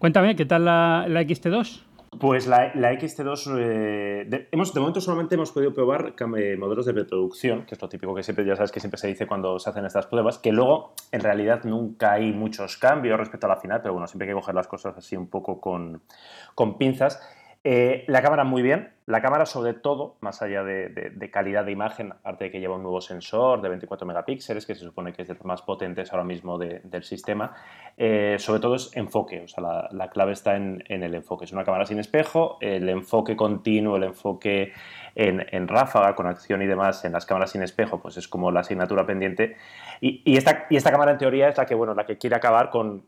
Cuéntame, ¿qué tal la, la XT2? Pues la, XT2, eh, de, hemos, de momento solamente hemos podido probar eh, modelos de preproducción, que es lo típico que siempre, ya sabes que siempre se dice cuando se hacen estas pruebas, que luego en realidad nunca hay muchos cambios respecto a la final, pero bueno, siempre hay que coger las cosas así un poco con, con pinzas. Eh, la cámara muy bien, la cámara sobre todo, más allá de, calidad de imagen, aparte de que lleva un nuevo sensor de 24 megapíxeles, que se supone que es de los más potentes ahora mismo del sistema, eh, sobre todo es enfoque, o sea, la, clave está en, el enfoque. Es una cámara sin espejo, el enfoque continuo, el enfoque en, ráfaga, con acción y demás en las cámaras sin espejo, pues es como la asignatura pendiente. Y, esta, y esta, cámara en teoría es la que, bueno, la que quiere acabar con,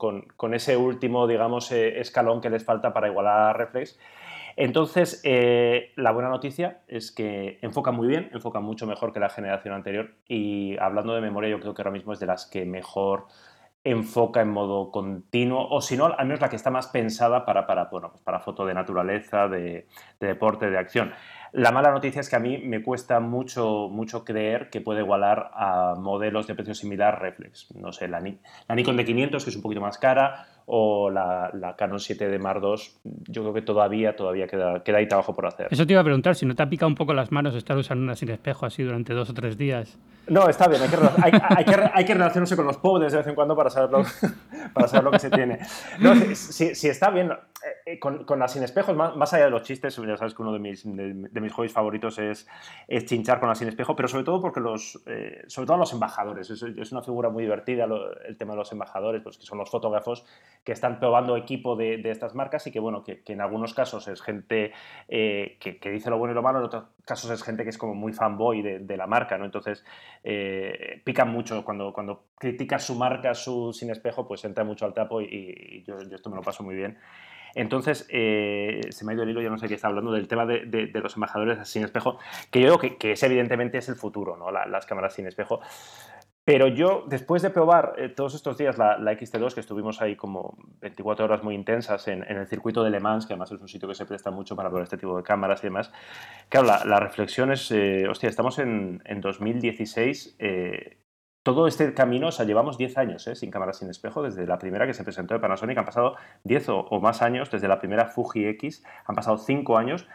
ese último, digamos, eh, escalón que les falta para igualar a Reflex. Entonces, eh, la buena noticia es que enfoca muy bien, enfoca mucho mejor que la generación anterior y hablando de memoria yo creo que ahora mismo es de las que mejor enfoca en modo continuo, o si no, al menos la que está más pensada para, para, bueno, pues para foto de naturaleza, de, deporte, de acción. La mala noticia es que a mí me cuesta mucho, mucho creer que puede igualar a modelos de precio similar reflex. No sé, la, la Nikon de 500, que es un poquito más cara, o la, Canon 7 de Mar II, yo creo que todavía, todavía queda, queda ahí trabajo por hacer. Eso te iba a preguntar, si no te ha picado un poco las manos estar usando una sin espejo así durante dos o tres días. No, está bien, hay que, hay, que, relacionarse con los pobres de vez en cuando para saber lo, para saber lo que se tiene. No, si, está bien, eh, eh, con, con, las sin espejos, más, allá de los chistes, ya sabes que uno de mis, de, mis hobbies favoritos es, es, chinchar con las sin espejo, pero sobre todo porque los, eh, sobre todo los embajadores, es, una figura muy divertida el tema de los embajadores, pues que son los fotógrafos que están probando equipo de, de estas marcas y que, bueno, que, que, en algunos casos es gente que, que, dice lo bueno y lo malo, en otros casos es gente que es como muy fanboy de, de la marca, ¿no? Entonces, eh, pican mucho cuando, cuando criticas su marca, su sin espejo, pues entra mucho al tapo y, yo, esto me lo paso muy bien. Entonces, eh, se me ha ido el hilo, ya no sé qué está hablando, del tema de, los embajadores sin espejo, que yo creo que, es evidentemente es el futuro, ¿no? las cámaras sin espejo. Pero yo, después de probar eh, todos estos días la, XT2, que estuvimos ahí como 24 horas muy intensas en, el circuito de Le Mans, que además es un sitio que se presta mucho para ver este tipo de cámaras y demás, claro, la, reflexión es, eh, hostia, estamos en, 2016, eh, todo este camino, o sea, llevamos 10 años sin cámaras sin espejo, desde la primera que se presentó de Panasonic, han pasado 10 o, más años, desde la primera Fuji X, han pasado 5 años,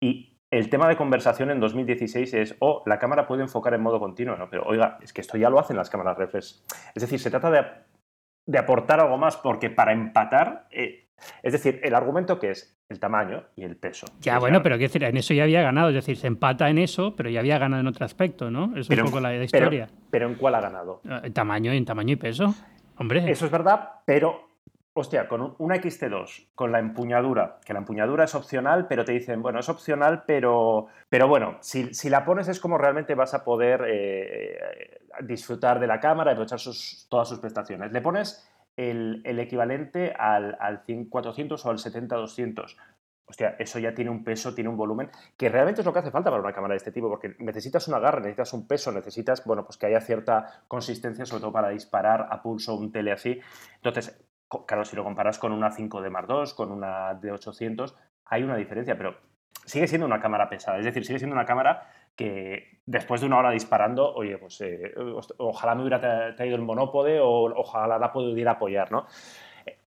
y el tema de conversación en 2016 es, oh, la cámara puede enfocar en modo continuo, ¿no? Pero oiga, es que esto ya lo hacen las cámaras reflex. Es decir, se trata de, aportar algo más porque para empatar, eh, es decir, el argumento que es el tamaño y el peso. Ya, bueno, pero decir, en eso ya había ganado, es decir, se empata en eso, pero ya había ganado en otro aspecto, ¿no? Es un poco la historia. Pero, pero, ¿en cuál ha ganado? En tamaño, en tamaño y peso. Hombre. Eso es verdad, pero Hostia, con una XT2, con la empuñadura, que la empuñadura es opcional, pero te dicen, bueno, es opcional, pero, pero bueno, si, la pones es como realmente vas a poder eh, disfrutar de la cámara y aprovechar sus, todas sus prestaciones. Le pones el, equivalente al, al 400 o al 70-200. Hostia, eso ya tiene un peso, tiene un volumen, que realmente es lo que hace falta para una cámara de este tipo, porque necesitas un agarre, necesitas un peso, necesitas, bueno, pues que haya cierta consistencia, sobre todo para disparar a pulso un tele así. Entonces, Claro, si lo comparas con una 5D Mark II, con una de 800, hay una diferencia, pero sigue siendo una cámara pesada. Es decir, sigue siendo una cámara que después de una hora disparando, oye, pues eh, ojalá me hubiera traído el monópode o ojalá la pudiera apoyar, ¿no?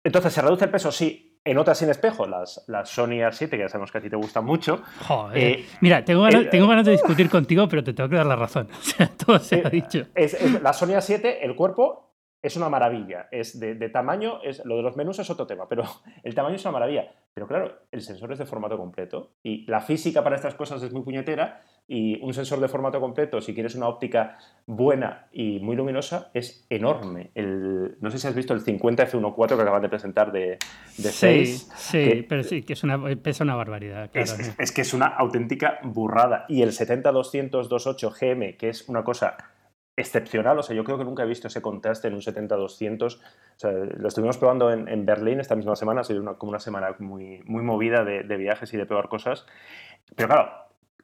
Entonces, ¿se reduce el peso? Sí. En otras sin espejo, las, las Sony A7, que ya sabemos que a ti te gustan mucho. Joder. Eh, Mira, tengo ganas, tengo ganas, de discutir contigo, pero te tengo que dar la razón. O sea, todo se ha dicho. Es, la Sony A7, el cuerpo es una maravilla. Es de, tamaño, es, lo de los menús es otro tema, pero el tamaño es una maravilla. Pero claro, el sensor es de formato completo y la física para estas cosas es muy puñetera y un sensor de formato completo, si quieres una óptica buena y muy luminosa, es enorme. El, no sé si has visto el 50 F1.4 que acaban de presentar de, de 6. Sí, pero sí, que es una, pesa una barbaridad. es, que es una auténtica burrada. Y el 70-200-28 GM, que es una cosa excepcional. O sea, yo creo que nunca he visto ese contraste en un 70-200. O sea, lo estuvimos probando en, Berlín esta misma semana. Ha sido como una semana muy, muy movida de, viajes y de probar cosas. Pero claro,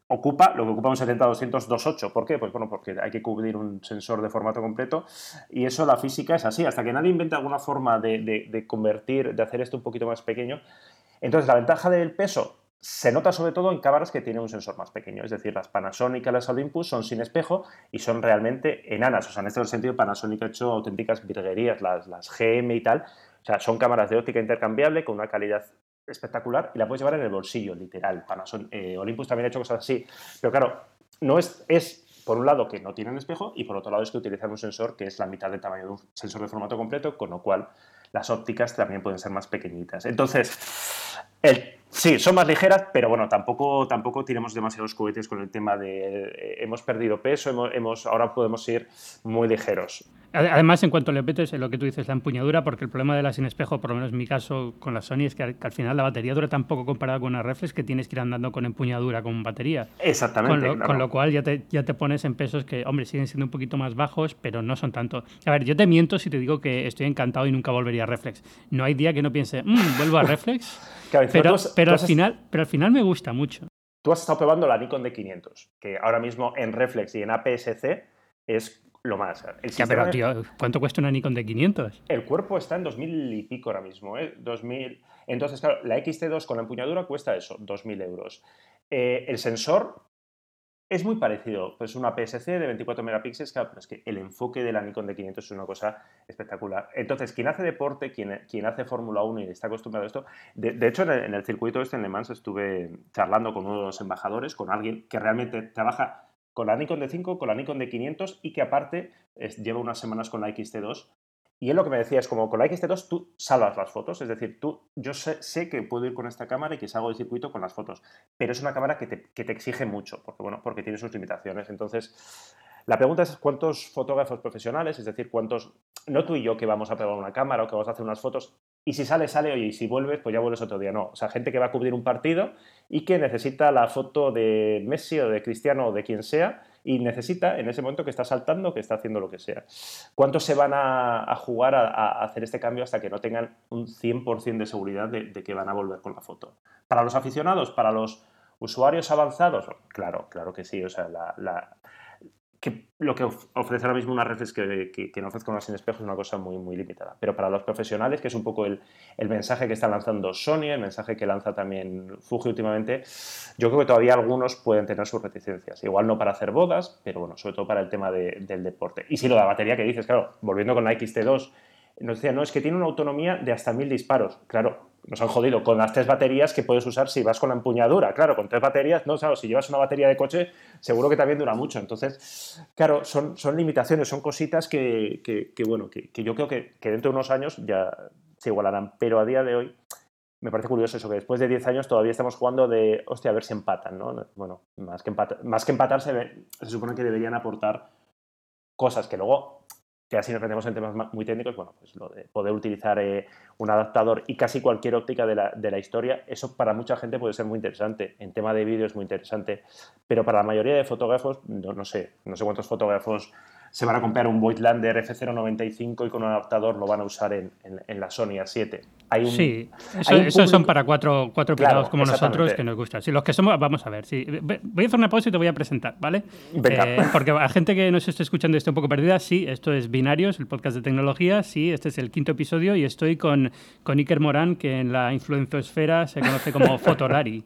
ocupa lo que ocupa un 70-200-28. ¿Por qué? Pues bueno, porque hay que cubrir un sensor de formato completo y eso la física es así. Hasta que nadie inventa alguna forma de convertir, de hacer esto un poquito más pequeño. Entonces, la ventaja del peso se nota sobre todo en cámaras que tienen un sensor más pequeño, es decir, las Panasonic y las Olympus son sin espejo y son realmente enanas. O sea, en este sentido, Panasonic ha hecho auténticas virguerías, las, las GM y tal, O sea, son cámaras de óptica intercambiable con una calidad espectacular y la puedes llevar en el bolsillo, literal. Panasonic, eh, Olympus también ha hecho cosas así. Pero claro, no es, es, por un lado, que no tienen espejo y por otro lado es que utilizan un sensor que es la mitad del tamaño de un sensor de formato completo, con lo cual las ópticas también pueden ser más pequeñitas. Entonces, el, sí, son más ligeras, pero bueno, tampoco, tampoco tiremos demasiados cohetes con el tema de eh, hemos perdido peso, hemos, hemos, ahora podemos ir muy ligeros. Además, en cuanto le metes lo que tú dices, la empuñadura, porque el problema de la sin espejo, por lo menos en mi caso con la Sony, es que, al final la batería dura tan poco comparado con una reflex que tienes que ir andando con empuñadura, con batería. Exactamente. Con lo, cual ya te, ya te pones en pesos que, hombre, siguen siendo un poquito más bajos, pero no son tanto. A ver, yo te miento si te digo que estoy encantado y nunca volvería a reflex. No hay día que no piense, mmm, vuelvo a reflex. Pero, pero, al final, pero al final me gusta mucho. Tú has estado probando la Nikon D500, que ahora mismo en reflex y en APS-C es lo más. ya, pero tío, ¿cuánto cuesta una Nikon de 500? El cuerpo está en 2000 y pico ahora mismo, ¿eh? 2000. Entonces, claro, la XT2 con la empuñadura cuesta eso, 2000 euros. Eh, el sensor es muy parecido, pues una PSC de 24 megapíxeles, claro, pero es que el enfoque de la Nikon de 500 es una cosa espectacular. Entonces, quien hace deporte, quien, quien hace Fórmula 1 y está acostumbrado a esto, de, hecho, en el, circuito este en Le Mans estuve charlando con uno de los embajadores, con alguien que realmente trabaja con la Nikon D5, con la Nikon D500 y que aparte lleva unas semanas con la XT2. Y él lo que me decía es como con la XT2 tú salvas las fotos, es decir, tú, yo sé, que puedo ir con esta cámara y que salgo del circuito con las fotos, pero es una cámara que te, que te exige mucho, porque, bueno, porque tiene sus limitaciones. Entonces, la pregunta es cuántos fotógrafos profesionales, es decir, cuántos, no tú y yo que vamos a pegar una cámara o que vamos a hacer unas fotos, y si sale, sale, oye, y si vuelves, pues ya vuelves otro día. No, o sea, gente que va a cubrir un partido y que necesita la foto de Messi o de Cristiano o de quien sea y necesita en ese momento que está saltando, que está haciendo lo que sea. ¿Cuántos se van a, jugar a, hacer este cambio hasta que no tengan un 100% de seguridad de, que van a volver con la foto? Para los aficionados, para los usuarios avanzados, claro, claro que sí. O sea, la, que lo que ofrece ahora mismo una reflex que, que, no ofrezca una sin espejo es una cosa muy, muy limitada. Pero para los profesionales, que es un poco el, el, mensaje que está lanzando Sony, el mensaje que lanza también Fuji últimamente, yo creo que todavía algunos pueden tener sus reticencias. Igual no para hacer bodas, pero bueno, sobre todo para el tema del deporte. Y si lo de la batería que dices, claro, volviendo con la XT2, nos decía, no, es que tiene una autonomía de hasta mil disparos. Claro, nos han jodido con las tres baterías que puedes usar si vas con la empuñadura. Claro, con tres baterías, no, claro, si llevas una batería de coche, seguro que también dura mucho. Entonces, claro, son, son limitaciones, son cositas que, que, bueno, que, yo creo que, dentro de unos años ya se igualarán. Pero a día de hoy me parece curioso eso, que después de 10 años todavía estamos jugando de, hostia, a ver si empatan, ¿no? Bueno, más que, empatar, más que empatar se, se supone que deberían aportar cosas que luego que así nos metemos en temas muy técnicos, bueno, pues lo de poder utilizar eh, un adaptador y casi cualquier óptica de la, de la, historia, eso para mucha gente puede ser muy interesante. En tema de vídeo es muy interesante, pero para la mayoría de fotógrafos, no, no sé, no sé cuántos fotógrafos se van a comprar un Voigtlander F095 y con un adaptador lo van a usar en, en, la Sony A7. Hay sí, esos son para cuatro, cuatro como nosotros que nos gustan. Si los que somos, vamos a ver. Sí, voy a hacer una pausa y te voy a presentar, ¿vale? Eh, porque a gente que nos esté escuchando y esté un poco perdida, sí, esto es Binarios, el podcast de tecnología. Sí, este es el quinto episodio y estoy con, con Iker Morán, que en la influencosfera se conoce como Fotorari.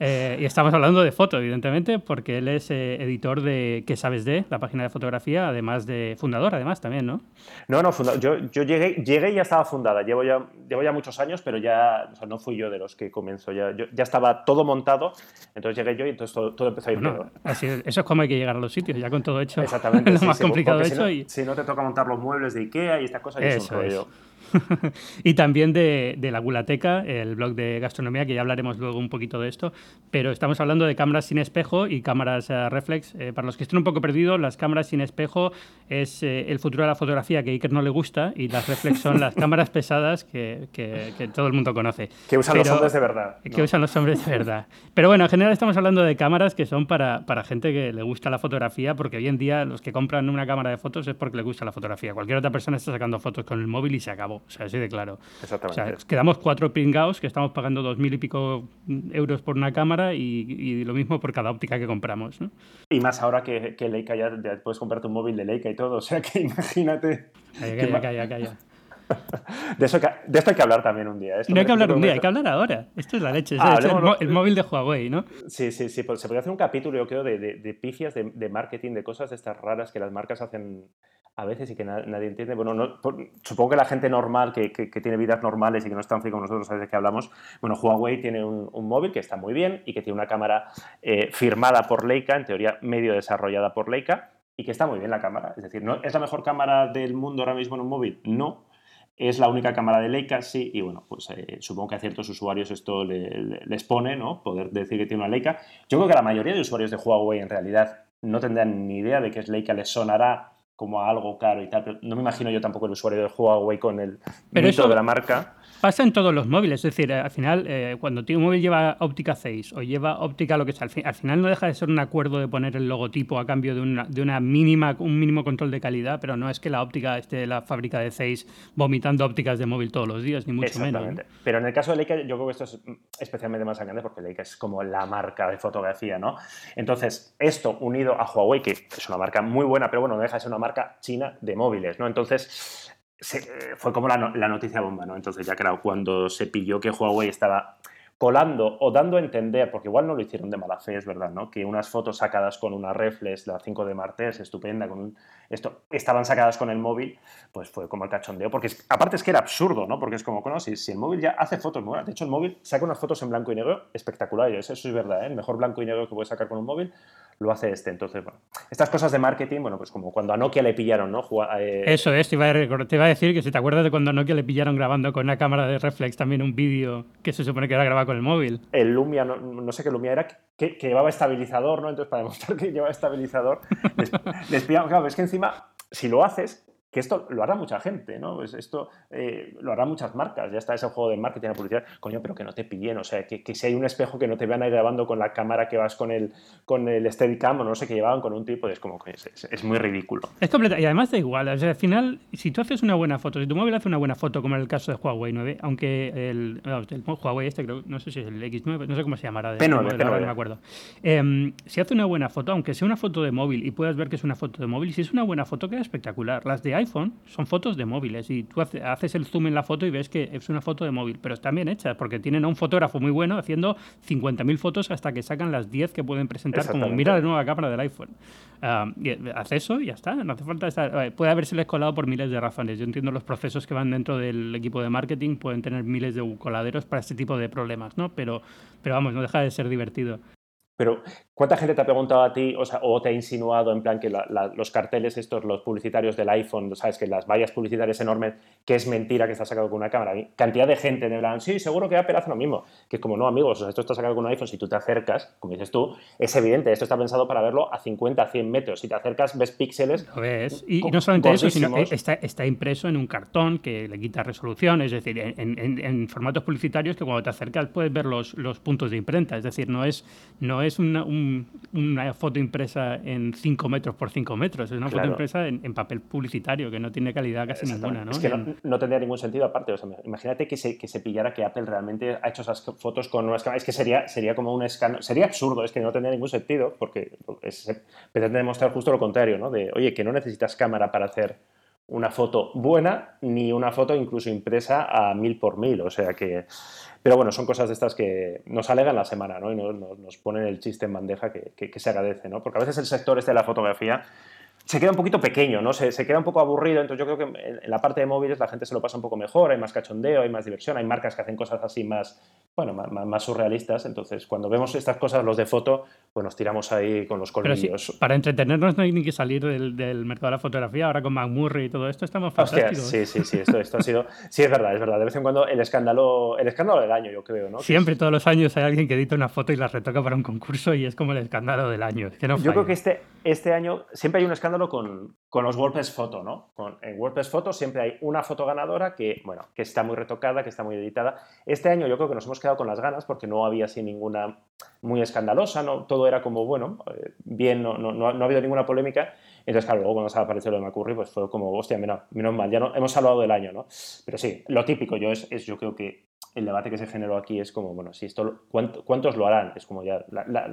Eh, y estamos hablando de foto, evidentemente, porque él es eh, editor de ¿Qué sabes de? La página de fotografía, además de fundador, además también, ¿no? No, no, yo, yo llegué, llegué y ya estaba fundada. Llevo ya, llevo ya muchos años, pero ya no fui yo de los que comenzó. Ya, ya estaba todo montado, entonces llegué yo y entonces todo, empezó a ir bueno, así Eso es como hay que llegar a los sitios, ya con todo hecho. Exactamente. lo más complicado hecho. Si no, si no te toca montar los muebles de Ikea y estas cosas, eso es y también de, La Gulateca, el blog de gastronomía, que ya hablaremos luego un poquito de esto. Pero estamos hablando de cámaras sin espejo y cámaras eh, reflex. Eh, para los que estén un poco perdidos, las cámaras sin espejo es eh, el futuro de la fotografía que a Iker no le gusta y las reflex son las cámaras pesadas que, todo el mundo conoce. Que usan los hombres de verdad. Que usan los hombres de verdad. Pero bueno, en general estamos hablando de cámaras que son para, para gente que le gusta la fotografía, porque hoy en día los que compran una cámara de fotos es porque le gusta la fotografía. Cualquier otra persona está sacando fotos con el móvil y se acabó. O sea, así de claro. Exactamente. O sea, quedamos cuatro pringados que estamos pagando dos mil y pico euros por una cámara y, lo mismo por cada óptica que compramos. ¿no? Y más ahora que, Leica ya, puedes comprarte un móvil de Leica y todo. O sea que imagínate. Calla, calla, calla, de, eso de esto hay que hablar también un día. no hay que hablar un día, hay que hablar ahora. Esto es la leche. Ah, el, móvil de Huawei, ¿no? Sí, sí, sí. Pues se podría hacer un capítulo, yo creo, de, de, de pifias de, de, marketing, de cosas de estas raras que las marcas hacen a veces y que nadie entiende. Bueno, no, supongo que la gente normal, que, que, tiene vidas normales y que no es tan frío como nosotros, sabe de qué hablamos. Bueno, Huawei tiene un, móvil que está muy bien y que tiene una cámara eh, firmada por Leica, en teoría medio desarrollada por Leica, y que está muy bien la cámara. Es decir, ¿no ¿es la mejor cámara del mundo ahora mismo en un móvil? No. Es la única cámara de Leica, sí, y bueno, pues eh, supongo que a ciertos usuarios esto les pone, ¿no? Poder decir que tiene una Leica. Yo creo que la mayoría de usuarios de Huawei en realidad no tendrán ni idea de que es Leica, les sonará como algo caro y tal, pero no me imagino yo tampoco el usuario de Huawei con el pero de la marca. Pasa en todos los móviles, es decir, al final, eh, cuando un móvil lleva óptica 6 o lleva óptica lo que sea, al, final no deja de ser un acuerdo de poner el logotipo a cambio de una, de una mínima, un mínimo control de calidad, pero no es que la óptica esté la fábrica de 6 vomitando ópticas de móvil todos los días, ni mucho menos. Pero en el caso de Leica, yo creo que esto es especialmente más grande porque Leica es como la marca de fotografía, ¿no? Entonces, esto unido a Huawei, que es una marca muy buena, pero bueno, no deja de ser una marca china de móviles, ¿no? Entonces, fue como la, noticia bomba, ¿no? Entonces ya claro, cuando se pilló que Huawei estaba colando o dando a entender, porque igual no lo hicieron de mala fe, es verdad, ¿no? Que unas fotos sacadas con una reflex, la 5 de Martes, estupenda, con esto, estaban sacadas con el móvil, pues fue como el cachondeo, porque aparte es que era absurdo, ¿no? Porque es como, bueno, si, el móvil ya hace fotos, de hecho el móvil saca unas fotos en blanco y negro espectaculares, eso es verdad, ¿eh? El mejor blanco y negro que puedes sacar con un móvil lo hace este. Entonces, bueno, estas cosas de marketing, bueno, pues como cuando a Nokia le pillaron, ¿no? Eh, Eso es, te iba, a, te iba, a, decir que si te acuerdas de cuando a Nokia le pillaron grabando con una cámara de reflex también un vídeo que se supone que era grabado con el móvil. El Lumia, no, sé qué Lumia era, que, llevaba estabilizador, ¿no? Entonces, para demostrar que llevaba estabilizador, les, les pillaron, claro, es que encima, si lo haces, que esto lo hará mucha gente, ¿no? Pues esto eh, lo hará muchas marcas, ya está ese juego de marketing y publicidad, coño, pero que no te pillen, o sea, que, que, si hay un espejo que no te vean ahí grabando con la cámara que vas con el, con el Steadicam o no sé qué llevaban con un tipo, es como que es, muy ridículo. Es completa, y además da igual, o sea, al final, si tú haces una buena foto, si tu móvil hace una buena foto, como en el caso de Huawei 9, aunque el, el Huawei este, creo, no sé si es el X9, no sé cómo se llamará, de P9, P9. no me acuerdo. Em, si hace una buena foto, aunque sea una foto de móvil y puedas ver que es una foto de móvil, si es una buena foto queda espectacular. Las de iPhone son fotos de móviles y tú haces el zoom en la foto y ves que es una foto de móvil, pero están bien hechas porque tienen a un fotógrafo muy bueno haciendo 50.000 fotos hasta que sacan las 10 que pueden presentar como mira la nueva cámara del iPhone. Uh, haz eso y ya está, no hace falta estar... Eh, puede haberse colado por miles de razones. Yo entiendo los procesos que van dentro del equipo de marketing pueden tener miles de coladeros para este tipo de problemas, ¿no? Pero, pero vamos, no deja de ser divertido. Pero, ¿cuánta gente te ha preguntado a ti o, sea, o te ha insinuado en plan que los carteles estos, los publicitarios del iPhone, sabes, que las vallas publicitarias enormes, que es mentira que está sacado con una cámara? Cantidad de gente de plan, sí, seguro que Apple hace lo mismo. Que es como, no, amigos, o sea, esto está sacado con un iPhone, si tú te acercas, como dices tú, es evidente, esto está pensado para verlo a 50, 100 metros. Si te acercas, ves píxeles. Lo ves. Y, no solamente eso, sino que está, está, impreso en un cartón que le quita resolución, es decir, en, en, formatos publicitarios que cuando te acercas puedes ver los, los puntos de imprenta. Es decir, no es, no es un una foto impresa en 5 metros por 5 metros, es una foto impresa en, papel publicitario que no tiene calidad casi ninguna. ¿no? Es que no, tendría ningún sentido aparte. imagínate que se, que se pillara que Apple realmente ha hecho esas fotos con unas cámaras. Es que sería, sería como un escándalo. Sería absurdo, es que no tendría ningún sentido porque pretende demostrar justo lo contrario, ¿no? De, oye, que no necesitas cámara para hacer una foto buena ni una foto incluso impresa a mil por mil. O sea que pero bueno, son cosas de estas que nos alegan la semana, ¿no? Y nos, ponen el chiste en bandeja que, que, se agradece, ¿no? Porque a veces el sector este de la fotografía se queda un poquito pequeño, ¿no? Se, se, queda un poco aburrido, entonces yo creo que en, la parte de móviles la gente se lo pasa un poco mejor, hay más cachondeo, hay más diversión, hay marcas que hacen cosas así más, bueno, más, surrealistas, entonces cuando vemos estas cosas, los de foto, pues nos tiramos ahí con los colmillos. para entretenernos no hay ni que salir del, del, mercado de la fotografía, ahora con McMurray y todo esto estamos fantásticos. sí, sí, sí, esto, esto ha sido, sí es verdad, es verdad, de vez en cuando el escándalo, el escándalo del año, yo creo, ¿no? Siempre, todos los años hay alguien que edita una foto y la retoca para un concurso y es como el escándalo del año. Que no yo creo que este, este año siempre hay un escándalo con, con los WordPress Photo, ¿no? Con, en WordPress Photo siempre hay una foto ganadora que, bueno, que está muy retocada, que está muy editada. Este año yo creo que nos hemos quedado con las ganas porque no había así ninguna muy escandalosa, ¿no? Todo era como, bueno, eh, bien, no, no, no, ha habido ninguna polémica. Entonces, claro, luego cuando se apareció lo de McCurry, pues fue como, hostia, menos, menos mal, ya no, hemos hablado del año, ¿no? Pero sí, lo típico yo es, es yo creo que el debate que se generó aquí es como, bueno, si esto, ¿cuántos lo harán? Es como ya...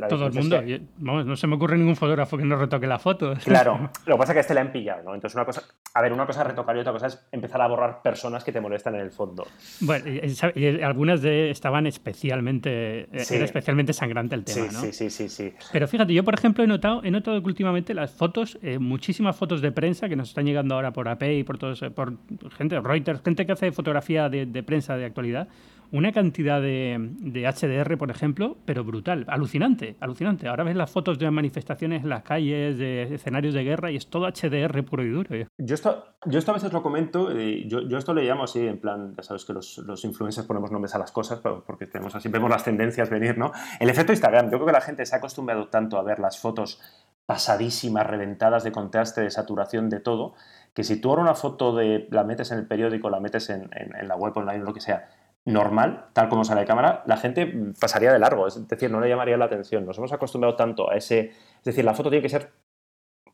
Todo el mundo. Vamos, no se me ocurre ningún fotógrafo que no retoque la foto. Claro, lo que pasa es que este le han pillado, ¿no? Entonces una cosa... A ver, una cosa es retocar y otra cosa es empezar a borrar personas que te molestan en el fondo. Bueno, y, algunas de estaban especialmente... Eh, era especialmente sangrante el tema, sí, Sí, sí, sí, Pero fíjate, yo por ejemplo he notado, he notado que últimamente las fotos, eh, muchísimas fotos de prensa que nos están llegando ahora por AP y por todos, por gente, Reuters, gente que hace fotografía de, de prensa de actualidad, una cantidad de, HDR, por ejemplo, pero brutal, alucinante, alucinante. Ahora ves las fotos de manifestaciones en las calles, de escenarios de guerra y es todo HDR puro y duro. Yo esto, yo esto a veces lo comento, yo, yo, esto le llamo así, en plan, ya sabes que los, influencers ponemos nombres a las cosas porque tenemos así, vemos las tendencias venir, ¿no? El efecto Instagram, yo creo que la gente se ha acostumbrado tanto a ver las fotos pasadísimas, reventadas de contraste, de saturación, de todo, que si tú ahora una foto la metes en el periódico, la metes en la web online, lo que sea, normal, tal como sale de cámara, la gente pasaría de largo, es decir, no le llamaría la atención. Nos hemos acostumbrado tanto a ese... Es decir, la foto tiene que ser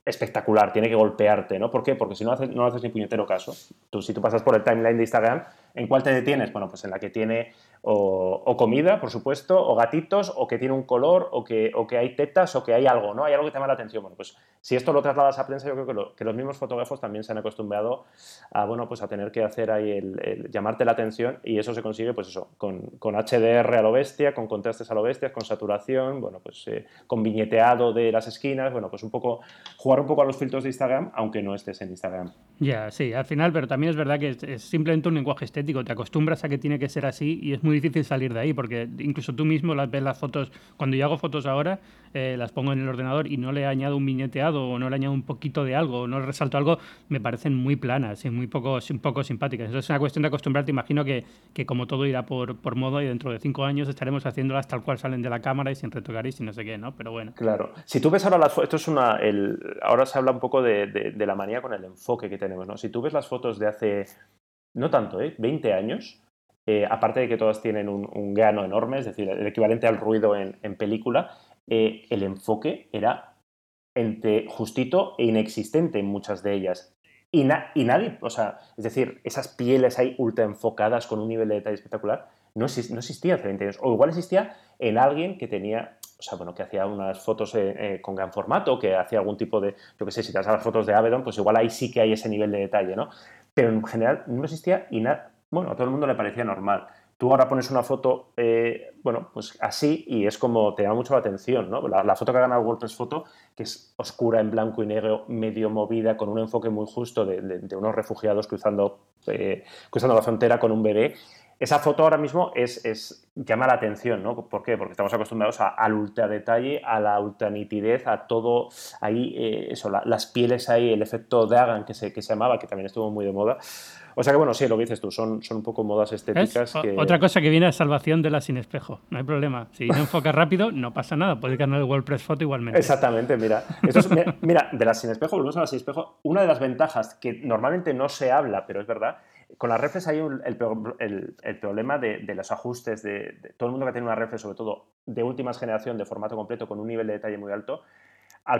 espectacular, tiene que golpearte, ¿no? ¿Por qué? Porque si no haces, no haces ni puñetero caso. Tú, si tú pasas por el timeline de Instagram, ¿en cuál te detienes? Bueno, pues en la que tiene o, comida, por supuesto, o gatitos, o que tiene un color, o que, o que hay tetas, o que hay algo, ¿no? Hay algo que te llama la atención. Bueno, pues si esto lo trasladas a prensa, yo creo que, los mismos fotógrafos también se han acostumbrado a, bueno, pues a tener que hacer ahí el, llamarte la atención y eso se consigue, pues eso, con, con, HDR a lo bestia, con contrastes a lo bestia, con saturación, bueno, pues eh, con viñeteado de las esquinas, bueno, pues un poco, jugar un poco a los filtros de Instagram, aunque no estés en Instagram. Ya, sí, al final, pero también es verdad que es simplemente un lenguaje estético, te acostumbras a que tiene que ser así y es muy difícil salir de ahí, porque incluso tú mismo las ves las fotos, cuando yo hago fotos ahora, eh, las pongo en el ordenador y no le añado un viñeteado o no le añado un poquito de algo o no le resalto algo, me parecen muy planas y muy poco, un poco simpáticas. Entonces es una cuestión de acostumbrarte. Imagino que, que como todo irá por, por modo y dentro de cinco años estaremos haciéndolas tal cual salen de la cámara y sin retocar y sin no sé qué, ¿no? Pero bueno. Claro. Si tú ves ahora las fotos, esto es una. El, ahora se habla un poco de, de, la manía con el enfoque que tenemos, ¿no? Si tú ves las fotos de hace. No tanto, ¿eh? 20 años, eh, aparte de que todas tienen un, un, gano enorme, es decir, el equivalente al ruido en, película, eh, el enfoque era entre justito e inexistente en muchas de ellas. Y, y, nadie, o sea, es decir, esas pieles ahí ultra enfocadas con un nivel de detalle espectacular, no, no existía hace 20 años. O igual existía en alguien que tenía, o sea, bueno, que hacía unas fotos eh, con gran formato, que hacía algún tipo de, yo qué sé, si te das a las fotos de Avedon, pues igual ahí sí que hay ese nivel de detalle, ¿no? Pero en general no existía y nada, bueno, a todo el mundo le parecía normal. Tú ahora pones una foto, eh, bueno, pues así y es como te llama mucho la atención, ¿no? La, foto que ha ganado WordPress Photo, que es oscura en blanco y negro, medio movida, con un enfoque muy justo de, unos refugiados cruzando, eh, cruzando la frontera con un bebé. Esa foto ahora mismo es, es, llama la atención, ¿no? ¿Por qué? Porque estamos acostumbrados al ultra detalle, a la ultra nitidez, a todo ahí, eh, eso, las pieles ahí, el efecto Dagan que se, que se llamaba, que también estuvo muy de moda. O sea que bueno, sí, lo que dices tú, son, son un poco modas estéticas. Otra cosa que viene es salvación de la sin espejo, no hay problema. Si no enfocas rápido, no pasa nada, puedes ganar el WordPress Photo igualmente. Exactamente, mira. mira, de la sin espejo, volvemos a la sin espejo, una de las ventajas que normalmente no se habla, pero es verdad, con las reflex hay el, problema de, los ajustes, de, todo el mundo que tiene una reflex, sobre todo de últimas generación, de formato completo, con un nivel de detalle muy alto,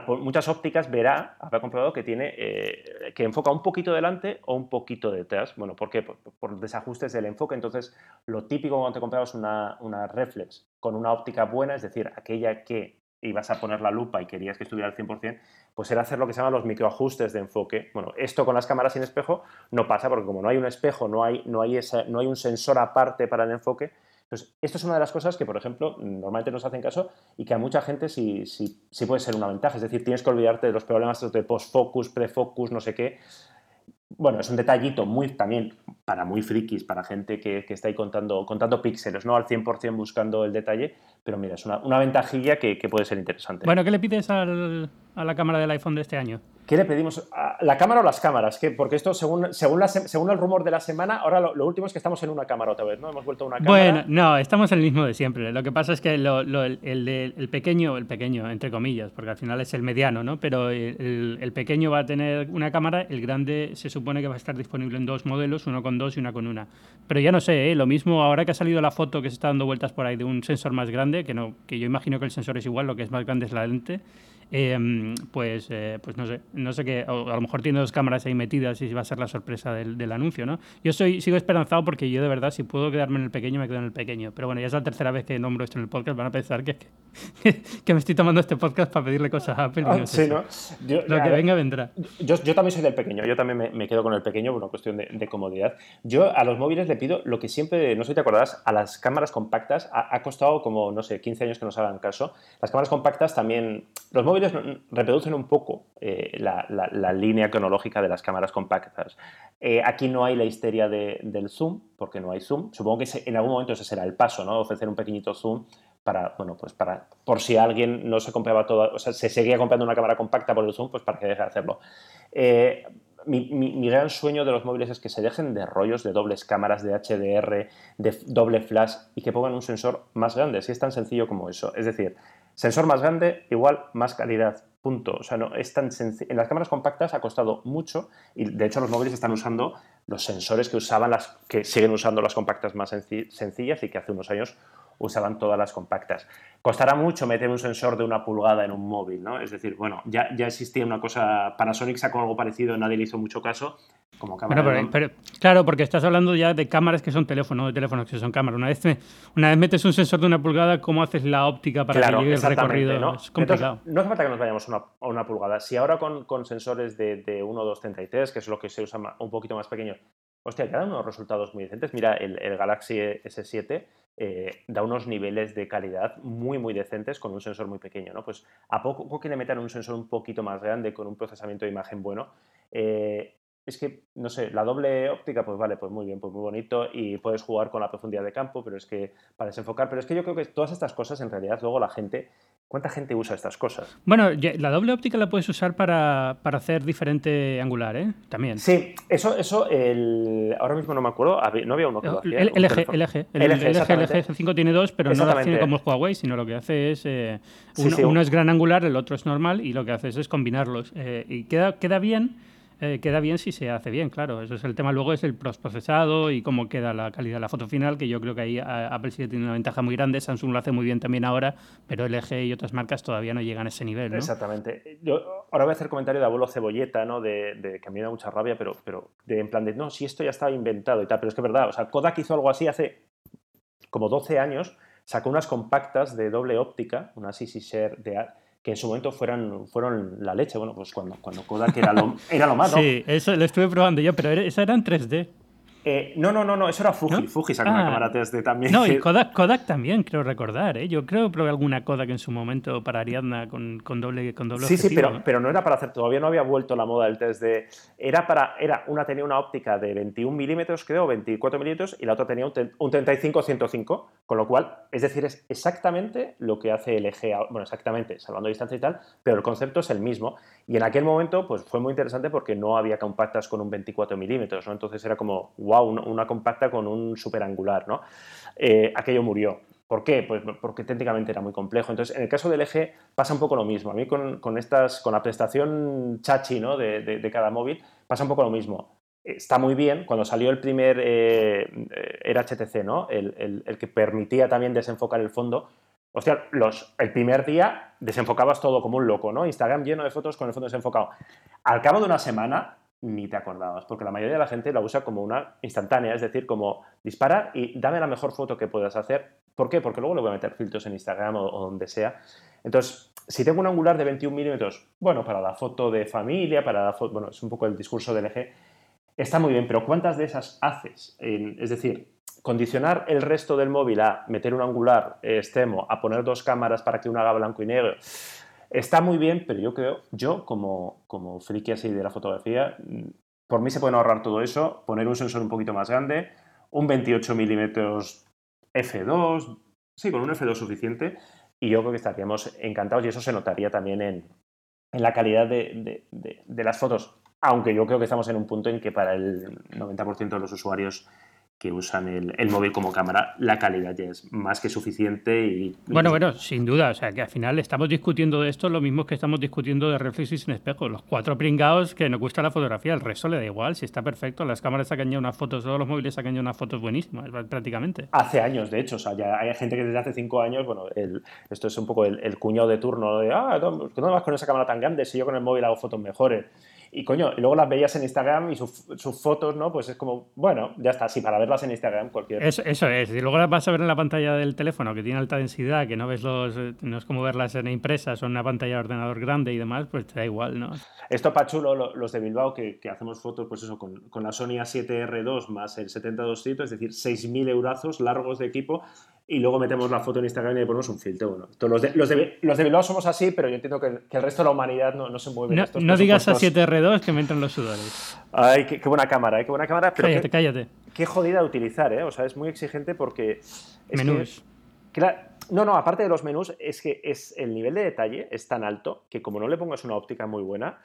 muchas ópticas verá, habrá comprobado que tiene eh, que enfoca un poquito delante o un poquito detrás. Bueno, ¿por qué? Por, desajustes del enfoque. Entonces, lo típico cuando te comprabas una, una reflex con una óptica buena, es decir, aquella que ibas a poner la lupa y querías que estuviera al 100%, pues era hacer lo que se llama los microajustes de enfoque. Bueno, esto con las cámaras sin espejo no pasa porque como no hay un espejo, no hay, no hay, no hay un sensor aparte para el enfoque, entonces, esto es una de las cosas que, por ejemplo, normalmente no se hacen caso y que a mucha gente sí, sí, sí puede ser una ventaja. Es decir, tienes que olvidarte de los problemas de post-focus, pre-focus, no sé qué. Bueno, es un detallito muy también para muy frikis, para gente que, que está ahí contando, contando píxeles, no al 100% buscando el detalle, pero mira, es una, una ventajilla que, que, puede ser interesante. Bueno, ¿qué le pides al, a la cámara del iPhone de este año? ¿Qué le pedimos? ¿La cámara o las cámaras? ¿Qué? Porque esto, según, según, según el rumor de la semana, ahora lo, último es que estamos en una cámara otra vez, ¿no? Hemos vuelto a una cámara. Bueno, no, estamos en el mismo de siempre. Lo que pasa es que el, el, pequeño, el pequeño, entre comillas, porque al final es el mediano, ¿no? Pero el, pequeño va a tener una cámara, el grande se supone que va a estar disponible en dos modelos, uno con dos y una con una. Pero ya no sé, ¿eh? lo mismo ahora que ha salido la foto que se está dando vueltas por ahí de un sensor más grande, que, no, que yo imagino que el sensor es igual, lo que es más grande es la lente Em, pues, eh, pues no sé, no sé qué, a lo mejor tiene dos cámaras ahí metidas y va a ser la sorpresa del, del, anuncio, ¿no? Yo soy, sigo esperanzado porque yo de verdad, si puedo quedarme en el pequeño, me quedo en el pequeño. Pero bueno, ya es la tercera vez que nombro esto en el podcast, van a pensar que, que, me estoy tomando este podcast para pedirle cosas a Apple. no sí, ¿no? Lo que venga vendrá. Yo, yo, también soy del pequeño, yo también me, me quedo con el pequeño por una cuestión de, de, comodidad. Yo a los móviles le pido lo que siempre, no sé si te acordarás, a las cámaras compactas ha, ha costado como, no sé, 15 años que nos hagan caso. Las cámaras compactas también, los móviles reproducen un poco eh, la, línea cronológica de las cámaras compactas. Eh, aquí no hay la histeria del zoom, porque no hay zoom. Supongo que en algún momento ese será el paso, ¿no? Ofrecer un pequeñito zoom para, bueno, pues para, por si alguien no se compraba toda, o sea, se seguía comprando una cámara compacta por el zoom, pues para que deje de hacerlo. Eh, mi, gran sueño de los móviles es que se dejen de rollos de dobles cámaras, de HDR, de doble flash y que pongan un sensor más grande, si es tan sencillo como eso. Es decir, sensor más grande igual más calidad. Punto. O sea, no es tan En las cámaras compactas ha costado mucho y de hecho los móviles están usando los sensores que usaban las que siguen usando las compactas más sencillas y que hace unos años usaban todas las compactas. Costará mucho meter un sensor de una pulgada en un móvil, ¿no? Es decir, bueno, ya, ya existía una cosa, Panasonic sacó algo parecido, nadie le hizo mucho caso, como cámara. pero, claro, porque estás hablando ya de cámaras que son teléfonos, de teléfonos que son cámaras. Una vez, una vez metes un sensor de una pulgada, ¿cómo haces la óptica para que llegue el recorrido? ¿no? Es complicado. no hace falta que nos vayamos a una, pulgada. Si ahora con, con sensores de, de 1, 2, 33, que es lo que se usa un poquito más pequeño, hostia, que dan unos resultados muy decentes. Mira, el, el Galaxy S7 eh, da unos niveles de calidad muy, muy decentes con un sensor muy pequeño. ¿no? Pues a poco que le metan un sensor un poquito más grande con un procesamiento de imagen bueno, eh, es que, no sé, la doble óptica, pues vale, pues muy bien, pues muy bonito y puedes jugar con la profundidad de campo, pero es que para desenfocar, pero es que yo creo que todas estas cosas en realidad luego la gente ¿Cuánta gente usa estas cosas? Bueno, la doble óptica la puedes usar para, hacer diferente angular, ¿eh? También. Sí, eso, eso el, ahora mismo no me acuerdo, no había uno que lo hacía. El, LG, LG, el, LG, g 5 tiene dos, pero no lo tiene como el Huawei, sino lo que hace es, eh, uno, es gran angular, el otro es normal, y lo que hace es combinarlos. Eh, y queda, queda bien eh, queda bien si se hace bien, claro. Eso es el tema. Luego es el procesado y cómo queda la calidad de la foto final, que yo creo que ahí Apple sí tiene una ventaja muy grande. Samsung lo hace muy bien también ahora, pero LG y otras marcas todavía no llegan a ese nivel. Exactamente. Yo ahora voy a hacer comentario de abuelo cebolleta, ¿no? De, que a mí me da mucha rabia, pero, pero de, en plan de, no, si esto ya estaba inventado y tal, pero es que es verdad. O sea, Kodak hizo algo así hace como 12 años, sacó unas compactas de doble óptica, unas Easy Share de que en su momento fueran, fueron la leche. Bueno, pues cuando, cuando Kodak era lo, era lo más, Sí, eso lo estuve probando yo, pero esa era en 3D. Eh, no, no, no, no, eso era Fuji. Fuji sacó una ah. cámara 3D también. No, y Kodak, Kodak también, creo recordar. ¿eh? Yo creo que probé alguna Kodak en su momento para Ariadna con, con doble con doble Sí, sí, pero, pero no era para hacer, todavía no había vuelto la moda del 3D. Era para, era, una tenía una óptica de 21 milímetros, creo, 24 milímetros, y la otra tenía un, un 35-105, con lo cual, es decir, es exactamente lo que hace eje, bueno, exactamente, salvando distancia y tal, pero el concepto es el mismo. Y en aquel momento, pues fue muy interesante porque no había compactas con un 24 milímetros, ¿no? Entonces era como, wow, una compacta con un superangular, ¿no? Eh, aquello murió. ¿Por qué? Pues porque técnicamente era muy complejo. Entonces, en el caso del eje pasa un poco lo mismo. A mí con, estas, con la prestación chachi ¿no? de, cada móvil pasa un poco lo mismo. Está muy bien, cuando salió el primer, eh, era HTC, ¿no? El, que permitía también desenfocar el fondo, Hostia, los, el primer día desenfocabas todo como un loco, ¿no? Instagram lleno de fotos con el fondo desenfocado. Al cabo de una semana ni te acordabas, porque la mayoría de la gente la usa como una instantánea, es decir, como dispara y dame la mejor foto que puedas hacer. ¿Por qué? Porque luego le voy a meter filtros en Instagram o, donde sea. Entonces, si tengo un angular de 21 milímetros, bueno, para la foto de familia, para la foto, bueno, es un poco el discurso del eje, está muy bien, pero ¿cuántas de esas haces? es decir, condicionar el resto del móvil a meter un angular extremo, a poner dos cámaras para que una haga blanco y negro, Está muy bien, pero yo creo, yo como, como friki así de la fotografía, por mí se pueden ahorrar todo eso, poner un sensor un poquito más grande, un 28 milímetros f2, sí, con un f2 suficiente, y yo creo que estaríamos encantados y eso se notaría también en, la calidad de, las fotos, aunque yo creo que estamos en un punto en que para el 90% de los usuarios que usan el, móvil como cámara, la calidad ya es más que suficiente y... Bueno, bueno, sin duda, o sea que al final estamos discutiendo de esto lo mismo que estamos discutiendo de reflex y sin espejo. Los cuatro pringados que nos gusta la fotografía, el resto le da igual, si está perfecto, las cámaras sacan ya unas fotos, todos los móviles sacan ya unas fotos buenísimas, prácticamente. Hace años, de hecho, o sea, ya hay gente que desde hace cinco años, bueno, el, esto es un poco el, cuñado de turno de, ah, ¿dónde vas con esa cámara tan grande si yo con el móvil hago fotos mejores? Y coño, y luego las veías en Instagram y sus fotos, ¿no? Pues es como, bueno, ya está, sí, para verlas en Instagram cualquier. Eso, eso es. Y luego las vas a ver en la pantalla del teléfono, que tiene alta densidad, que no ves los. No es como verlas en impresas o en una pantalla de ordenador grande y demás, pues te da igual, ¿no? Esto para chulo, los de Bilbao, que, que hacemos fotos, pues eso, con, con la Sony A7R2 más el 72 es decir, 6.000 eurazos largos de equipo y luego metemos la foto en Instagram y le ponemos un filtro. Bueno, los, de, los, de, los de Bilbao somos así, pero yo entiendo que, el resto de la humanidad no, no se mueve. No, no digas a 7R2 que me entran los sudores. Ay, qué, buena cámara, ¿eh? qué buena cámara. Pero cállate, cállate. Qué jodida de utilizar, ¿eh? O sea, es muy exigente porque... menús. no, no, aparte de los menús, es que es, el nivel de detalle es tan alto que como no le pongas una óptica muy buena,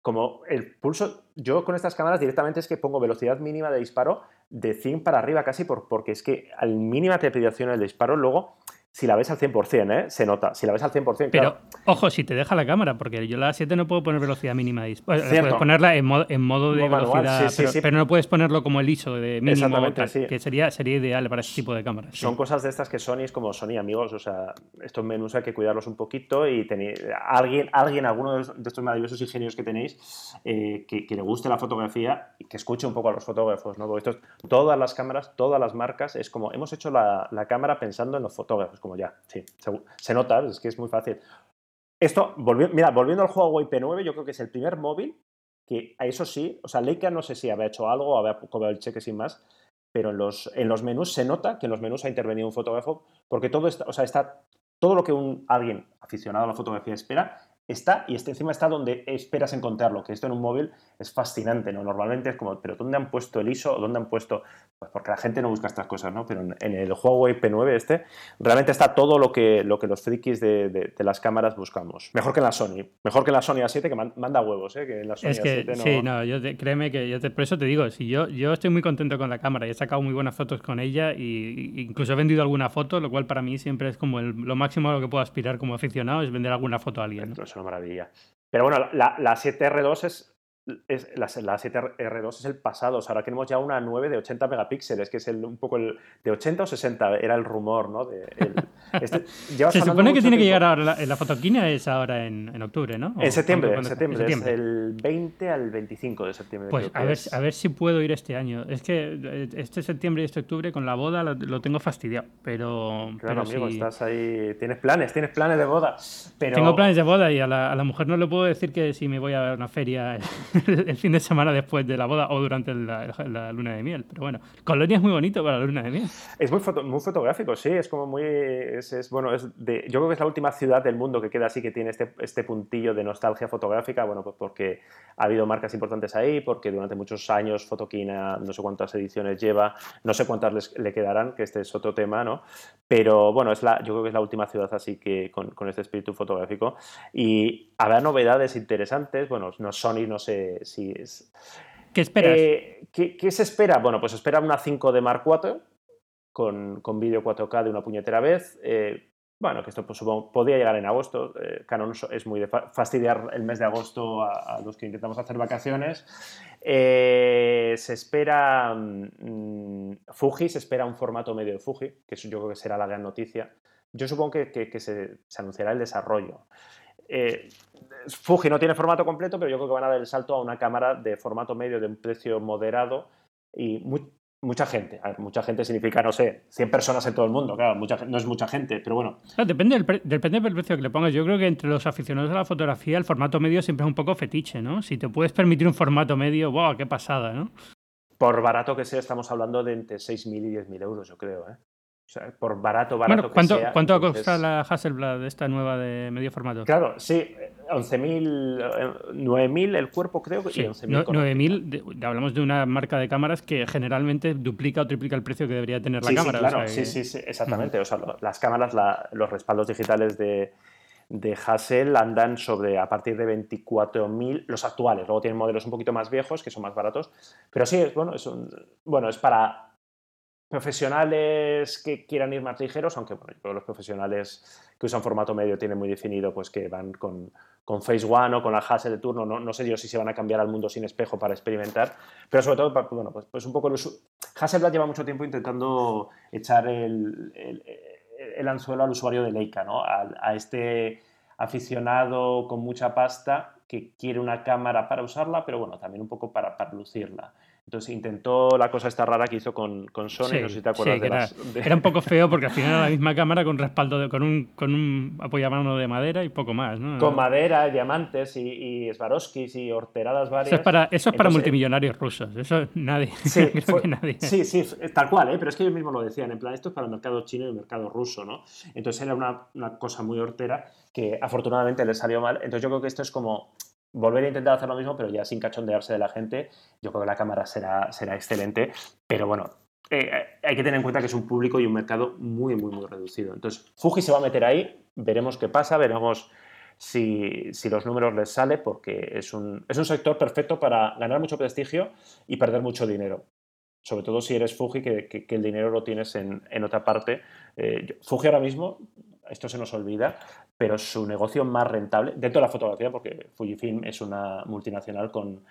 como el pulso, yo con estas cámaras directamente es que pongo velocidad mínima de disparo de 100 para arriba casi, por, porque es que al mínima trepidación del disparo, luego si la ves al 100%, ¿eh? se nota. Si la ves al 100%, Pero, ojo, si te deja la cámara, porque yo la 7 no puedo poner velocidad mínima. De puedes ponerla en modo, en modo de velocidad, pero, no puedes ponerlo como el ISO de mínimo, que sería, sería ideal para ese tipo de cámaras. Son cosas de estas que Sony es como Sony, amigos. O sea, estos menús hay que cuidarlos un poquito y tenéis, alguien, alguien, alguno de estos maravillosos ingenios que tenéis, eh, que, le guste la fotografía y que escuche un poco a los fotógrafos, ¿no? Porque esto, todas las cámaras, todas las marcas, es como, hemos hecho la, la cámara pensando en los fotógrafos como ya, sí, se, nota, es que es muy fácil. Esto, mira, volviendo al Huawei P9, yo creo que es el primer móvil que, a eso sí, o sea, Leica no sé si había hecho algo, había cobrado el cheque sin más, pero en los, en los menús se nota que en los menús ha intervenido un fotógrafo, porque todo está, o sea, está todo lo que un, alguien aficionado a la fotografía espera está y este encima está donde esperas encontrarlo, que esto en un móvil es fascinante, ¿no? Normalmente es como, pero ¿dónde han puesto el ISO? ¿Dónde han puesto pues porque la gente no busca estas cosas, ¿no? Pero en, el Huawei P9 este, realmente está todo lo que, lo que los frikis de, las cámaras buscamos. Mejor que en la Sony. Mejor que en la Sony A7, que manda huevos, ¿eh? Que en la Sony es que, A7 no... Sí, no, yo créeme que yo por eso te digo, si yo, yo estoy muy contento con la cámara y he sacado muy buenas fotos con ella y, incluso he vendido alguna foto, lo cual para mí siempre es como lo máximo a lo que puedo aspirar como aficionado, es vender alguna foto a alguien. Esto es una maravilla. Pero bueno, la, la 7R2 es es, la, la 7R2 es el pasado, o sea, ahora tenemos ya una 9 de 80 megapíxeles, que es el, un poco el de 80 o 60, era el rumor, ¿no? De, este, Se supone que tiene que llegar ahora, la, la fotoquina es ahora en, en octubre, ¿no? En septiembre, en septiembre, es el 20 al 25 de septiembre. Pues a ver, a ver si puedo ir este año. Es que eh, este septiembre y este octubre con la boda lo, tengo fastidiado, pero... Claro, amigo, estás ahí, tienes planes, tienes planes de boda, pero... Tengo planes de boda y a la, a la mujer no le puedo decir que si me voy a una feria el fin de semana después de la boda o durante la, luna de miel. Pero bueno, Colonia es muy bonito para la luna de miel. Es muy, fotográfico, sí, es como muy... Es, bueno, es de, yo creo que es la última ciudad del mundo que queda así, que tiene este, este puntillo de nostalgia fotográfica, bueno, pues porque ha habido marcas importantes ahí, porque durante muchos años Fotoquina, no sé cuántas ediciones lleva, no sé cuántas le quedarán, que este es otro tema, ¿no? Pero bueno, es la, yo creo que es la última ciudad así que con, con este espíritu fotográfico. Y habrá novedades interesantes, bueno, no Sony, no sé si ¿Qué esperas? Eh, ¿qué, se espera? Bueno, pues espera una 5 de Mark IV con, con vídeo 4K de una puñetera vez. Eh, bueno, que esto pues, podría llegar en agosto. Eh, Canon es muy de fastidiar el mes de agosto a, los que intentamos hacer vacaciones. se espera mm, Fuji, se espera un formato medio de Fuji, que eso yo creo que será la gran noticia. Yo supongo que, se, se, anunciará el desarrollo. Fuji no tiene formato completo, pero yo creo que van a dar el salto a una cámara de formato medio de un precio moderado y mucha gente. mucha gente significa, no sé, 100 personas en todo el mundo, claro, no es mucha gente, pero bueno. depende, del depende del precio que le pongas. Yo creo que entre los aficionados a la fotografía el formato medio siempre es un poco fetiche, ¿no? Si te puedes permitir un formato medio, ¡wow! ¡Qué pasada, ¿no? Por barato que sea, estamos hablando de entre 6.000 y 10.000 euros, yo creo, ¿eh? O sea, por barato, barato bueno, ¿cuánto, que sea. ¿Cuánto costado la Hasselblad esta nueva de medio formato? Claro, sí, 11.000, 9.000 el cuerpo creo sí, 9.000, hablamos de una marca de cámaras que generalmente duplica o triplica el precio que debería tener la cámara. Sí, claro, sí, sí, exactamente. O sea, las cámaras, los respaldos digitales de, de Hassel andan sobre a partir de 24.000 los actuales. Luego tienen modelos un poquito más viejos que son más baratos. Pero sí, es, bueno, es, un, bueno, es para profesionales que quieran ir más ligeros, aunque bueno, los profesionales que usan formato medio tienen muy definido pues que van con, con Phase One o con la Hassel de turno, no, sé yo si se van a cambiar al mundo sin espejo para experimentar, pero sobre todo, bueno, pues, pues un poco el Hasselblad lleva mucho tiempo intentando echar el, el, anzuelo al usuario de Leica, ¿no? a, este aficionado con mucha pasta que quiere una cámara para usarla, pero bueno, también un poco para lucirla. Entonces intentó la cosa esta rara que hizo con, con Sony, no sé si te acuerdas de, era, las, era, un poco feo porque al final era la misma cámara con respaldo, de, con, un, con un apoyamano de madera y poco más, ¿no? Con madera, diamantes y, y Swarovskis y horteradas varias. Eso es para, eso es para multimillonarios rusos, eso nadie. Sí, nadie. sí, sí, tal cual, ¿eh? pero es que ellos mismos lo decían, en plan, esto es para el mercado chino y el mercado ruso, ¿no? Entonces era una, una cosa muy hortera que afortunadamente les salió mal. Entonces yo creo que esto es como volver a intentar hacer lo mismo, pero ya sin cachondearse de la gente. Yo creo que la cámara será, será excelente, pero bueno, eh, hay que tener en cuenta que es un público y un mercado muy, muy, muy reducido. Entonces, Fuji se va a meter ahí, veremos qué pasa, veremos si, si los números les sale, porque es un, es un sector perfecto para ganar mucho prestigio y perder mucho dinero sobre todo si eres Fuji, que, que, el dinero lo tienes en, en otra parte. Eh, Fuji ahora mismo, esto se nos olvida, pero su negocio más rentable, dentro de la fotografía, porque Fujifilm es una multinacional con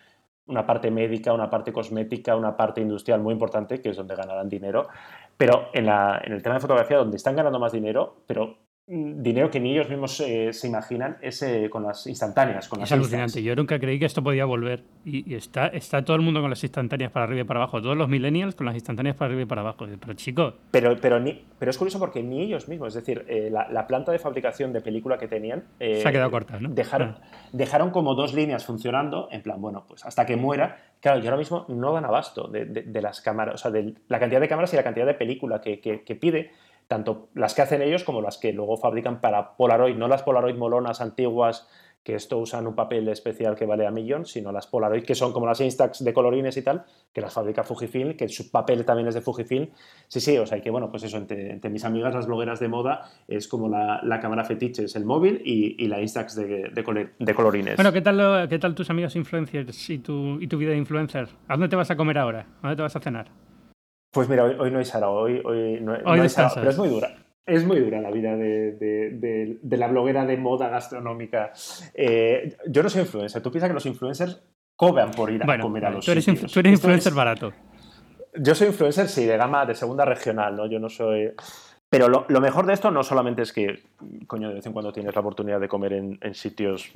una parte médica, una parte cosmética, una parte industrial muy importante, que es donde ganarán dinero, pero en, la, en el tema de fotografía, donde están ganando más dinero, pero dinero que ni ellos mismos eh, se imaginan es eh, con las instantáneas. Con es alucinante. Yo nunca creí que esto podía volver. Y, está, está todo el mundo con las instantáneas para arriba y para abajo. Todos los millennials con las instantáneas para arriba y para abajo. Pero chicos. Pero, pero, ni, pero es curioso porque ni ellos mismos, es decir, eh, la, planta de fabricación de película que tenían. se ha quedado corta, ¿no? Dejaron, ah. dejaron como dos líneas funcionando, en plan, bueno, pues hasta que muera. Claro, yo ahora mismo no dan abasto de, de, las cámaras, o sea, de la cantidad de cámaras y la cantidad de película que, que, que pide tanto las que hacen ellos como las que luego fabrican para Polaroid, no las Polaroid molonas antiguas que esto usan un papel especial que vale a millón, sino las Polaroid que son como las Instax de colorines y tal, que las fabrica Fujifilm, que su papel también es de Fujifilm. Sí, sí, o sea, que bueno, pues eso, entre, mis amigas, las blogueras de moda, es como la, cámara fetiche, es el móvil y, la Instax de, colorines. Bueno, ¿qué tal, ¿qué tus amigos influencers y tu, y tu vida de influencer? ¿A dónde te vas a comer ahora? ¿A dónde te vas a cenar? Pues mira, hoy, no hay Sara, hoy, hoy no, hay Sara, pero es muy dura. Es muy dura la vida de, la bloguera de moda gastronómica. Eh, yo no soy influencer. Tú piensas que los influencers cobran por ir a comer a los tú eres, sitios. Tú eres influencer barato. Yo soy influencer, sí, de gama de segunda regional, ¿no? Yo no soy... Pero lo, mejor de esto no solamente es que, coño, de vez en cuando tienes la oportunidad de comer en, sitios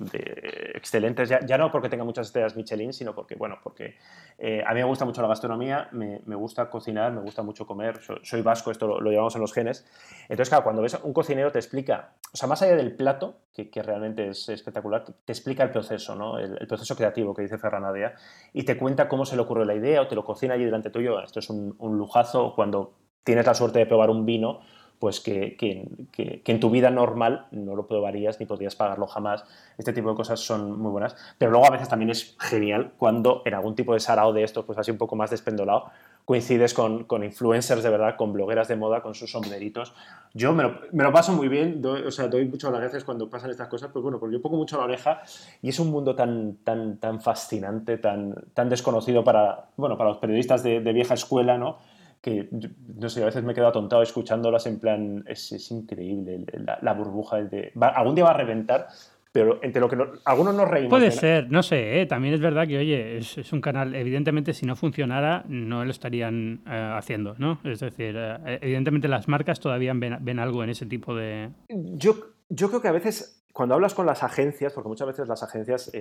excelentes, ya, no porque tenga muchas estrellas Michelin, sino porque, bueno, porque eh, a mí me gusta mucho la gastronomía, me, gusta cocinar, me gusta mucho comer, soy, vasco, esto lo, llevamos en los genes. Entonces, claro, cuando ves un cocinero te explica, o sea, más allá del plato, que, realmente es espectacular, te explica el proceso, ¿no? El, proceso creativo que dice Ferran Adea, y te cuenta cómo se le ocurre la idea o te lo cocina allí delante tuyo. Esto es un lujazo cuando tienes la suerte de probar un vino pues que, que, en tu vida normal no lo probarías ni podrías pagarlo jamás. Este tipo de cosas son muy buenas. Pero luego a veces también es genial cuando en algún tipo de sarao de esto, pues así un poco más despendolado, coincides con, con, influencers de verdad, con blogueras de moda, con sus sombreritos. Yo me lo, me lo paso muy bien, doy, o sea, doy muchas gracias cuando pasan estas cosas, pues bueno, porque yo pongo mucho la oreja y es un mundo tan, tan, tan fascinante, tan, tan desconocido para, bueno, para los periodistas de, de vieja escuela, ¿no? Que, no sé, a veces me quedo atontado escuchándolas en plan, es, es increíble la, burbuja. De, algún día va a reventar, pero entre lo que algunos nos reímos. Puede ser, no sé, ¿eh? también es verdad que, oye, es, es, un canal, evidentemente si no funcionara, no lo estarían eh, haciendo, ¿no? Es decir, eh, evidentemente las marcas todavía ven, ven, algo en ese tipo de... Yo, yo creo que a veces cuando hablas con las agencias, porque muchas veces las agencias,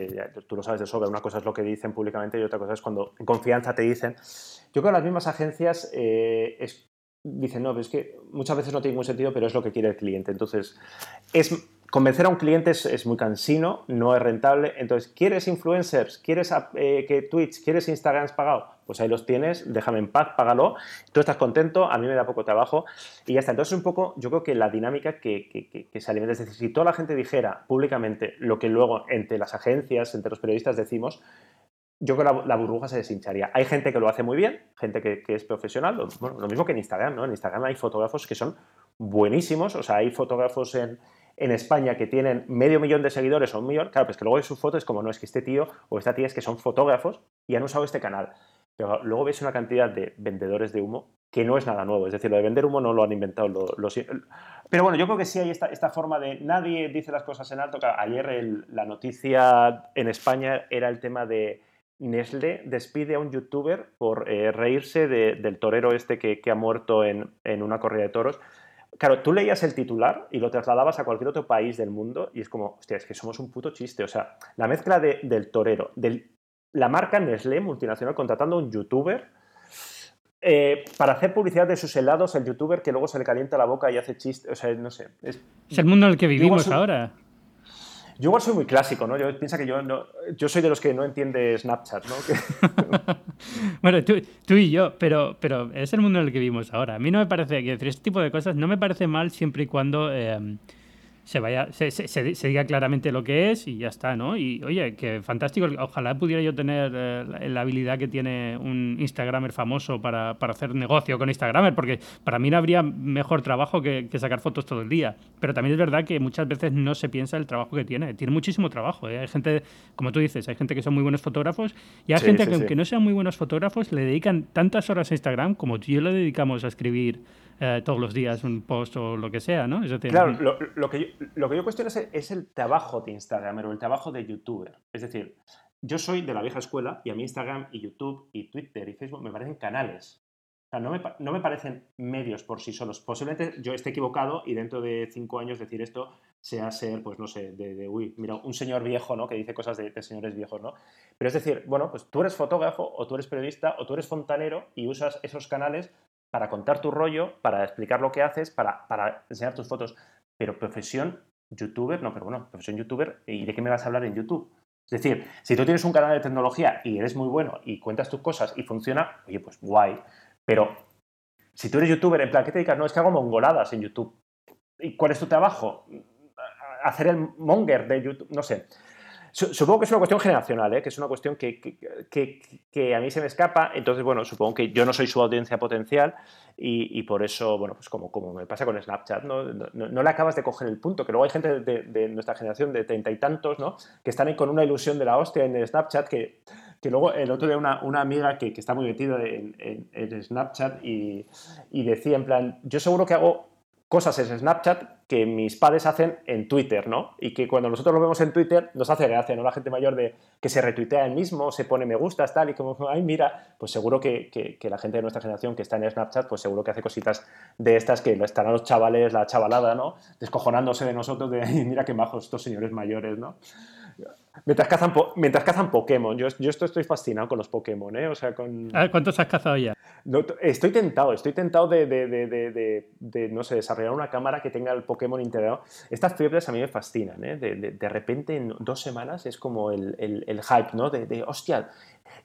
tú lo sabes de sobra, una cosa es lo que dicen públicamente y otra cosa es cuando en confianza te dicen, yo creo que las mismas agencias eh, dicen, no, pero es que muchas veces no tiene ningún sentido, pero es lo que quiere el cliente. Entonces, es, convencer a un cliente es, muy cansino, no es rentable. Entonces, ¿quieres influencers? ¿Quieres eh, que Twitch? ¿Quieres Instagram pagado? Pues ahí los tienes, déjame en paz, págalo. Tú estás contento, a mí me da poco trabajo y ya está. Entonces, un poco, yo creo que la dinámica que, se alimenta, es decir, si toda la gente dijera públicamente lo que luego entre las agencias, entre los periodistas decimos, yo creo que la, burbuja se deshincharía. Hay gente que lo hace muy bien, gente que, es profesional, lo, lo mismo que en Instagram, ¿no? En Instagram hay fotógrafos que son buenísimos, o sea, hay fotógrafos en, España que tienen medio millón de seguidores o un millón, claro, pues que luego de sus fotos es como, no, es que este tío o esta tía es que son fotógrafos y han usado este canal. pero luego ves una cantidad de vendedores de humo que no es nada nuevo. Es decir, lo de vender humo no lo han inventado los... Pero bueno, yo creo que sí hay esta, esta forma de... Nadie dice las cosas en alto. Ayer la noticia en España era el tema de Nestlé despide a un youtuber por eh, reírse del torero este que, ha muerto en, una corrida de toros. Claro, tú leías el titular y lo trasladabas a cualquier otro país del mundo y es como, hostia, es que somos un puto chiste. O sea, la mezcla del torero, de la marca Nestlé multinacional contratando a un youtuber eh, para hacer publicidad de sus helados, el youtuber que luego se le calienta la boca y hace chistes. O sea, no sé. Es, el mundo en el que vivimos ahora. Yo igual soy muy clásico, ¿no? Yo piensa que yo no, yo soy de los que no entiende Snapchat, ¿no? bueno, tú, y yo, pero, pero es el mundo en el que vivimos ahora. A mí no me parece que decir este tipo de cosas no me parece mal siempre y cuando eh, se vaya, se, se, diga claramente lo que es y ya está, ¿no? Y oye, que fantástico, ojalá pudiera yo tener eh, la, habilidad que tiene un Instagramer famoso para, para, hacer negocio con Instagramer, porque para mí no habría mejor trabajo que, que, sacar fotos todo el día. Pero también es verdad que muchas veces no se piensa el trabajo que tiene. Tiene muchísimo trabajo. ¿eh? Hay gente, como tú dices, hay gente que son muy buenos fotógrafos y hay gente que aunque no sean muy buenos fotógrafos le dedican tantas horas a Instagram como tú y yo le dedicamos a escribir eh, todos los días un post o lo que sea, ¿no? claro, lo, lo, que yo, lo que yo cuestiono es, el trabajo de Instagram o el trabajo de youtuber. Es decir, yo soy de la vieja escuela y a mí Instagram y YouTube y Twitter y Facebook me parecen canales. O sea, no me, no me parecen medios por sí solos. Posiblemente yo esté equivocado y dentro de cinco años decir esto sea ser, pues no sé, de, uy, mira, un señor viejo, ¿no? Que dice cosas de, de, señores viejos, ¿no? Pero es decir, bueno, pues tú eres fotógrafo o tú eres periodista o tú eres fontanero y usas esos canales para contar tu rollo, para explicar lo que haces, para, para enseñar tus fotos. Pero profesión youtuber, no, pero bueno, profesión youtuber, ¿y de qué me vas a hablar en YouTube? Es decir, si tú tienes un canal de tecnología y eres muy bueno y cuentas tus cosas y funciona, oye, pues guay. Pero si tú eres youtuber, en plan, ¿qué te dedicas? No, es que hago mongoladas en YouTube. ¿Y cuál es tu trabajo? Hacer el monger de YouTube, no sé. Supongo que es una cuestión generacional, ¿eh? que es una cuestión que, que, a mí se me escapa. Entonces, bueno, supongo que yo no soy su audiencia potencial y, por eso, bueno, pues como, como me pasa con Snapchat, ¿no? No, le acabas de coger el punto. Que luego hay gente de, nuestra generación de treinta y tantos, ¿no? Que están ahí con una ilusión de la hostia en Snapchat que, que luego el otro día una, una amiga que, está muy metida en, en, Snapchat y decía en plan, yo seguro que hago cosas en Snapchat que mis padres hacen en Twitter, ¿no? Y que cuando nosotros lo vemos en Twitter nos hace gracia, ¿no? La gente mayor de que se retuitea él mismo, se pone me gustas, tal, y como, ay, mira, pues seguro que, que, la gente de nuestra generación que está en Snapchat, pues seguro que hace cositas de estas que estarán los chavales, la chavalada, ¿no? Descojonándose de nosotros de, mira qué majos estos señores mayores, ¿no? Mientras cazan, mientras cazan Pokémon. Yo, yo estoy fascinado con los Pokémon, ¿eh? O sea, con... ¿Cuántos has cazado ya? estoy tentado, estoy tentado de, de, de, de, no sé, desarrollar una cámara que tenga el Pokémon integrado. Estas fiebres a mí me fascinan, ¿eh? De, repente en dos semanas es como el, el, el hype, ¿no? De, hostia.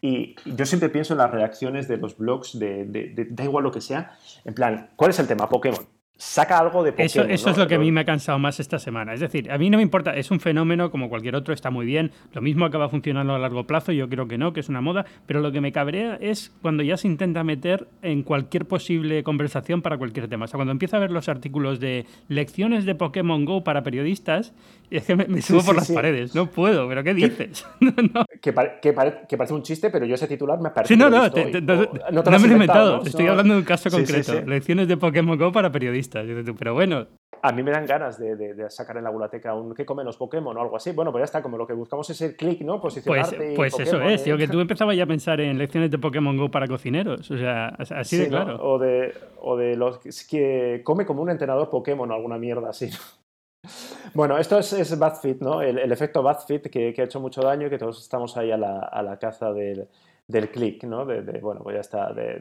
Y yo siempre pienso en las reacciones de los blogs, de, da igual lo que sea, en plan, ¿cuál es el tema? Pokémon saca algo de Pokémon. Eso, es lo que a mí me ha cansado más esta semana. Es decir, a mí no me importa, es un fenómeno como cualquier otro, está muy bien. Lo mismo acaba funcionando a largo plazo, yo creo que no, que es una moda. Pero lo que me cabrea es cuando ya se intenta meter en cualquier posible conversación para cualquier tema. O sea, cuando empieza a ver los artículos de lecciones de Pokémon Go para periodistas, es que me, subo por las paredes. No puedo, pero ¿qué dices? que, parece un chiste, pero yo ese titular me parece. Sí, no, no, no, te, lo he inventado. Estoy hablando de un caso concreto. Lecciones de Pokémon Go para periodistas pero bueno. A mí me dan ganas de, sacar en la bulateca un ¿qué comen los Pokémon o algo así? Bueno, pues ya está, como lo que buscamos es el clic, ¿no? Posicionarte. Pues, pues eso es, tío, que tú empezabas ya a pensar en lecciones de Pokémon Go para cocineros. O sea, así de claro. O, de, o de los que come como un entrenador Pokémon o alguna mierda así. Bueno, esto es, es BadFit, ¿no? El, efecto BadFit que, que, ha hecho mucho daño y que todos estamos ahí a la, a la caza del, del click, ¿no? De, bueno, pues ya está. De,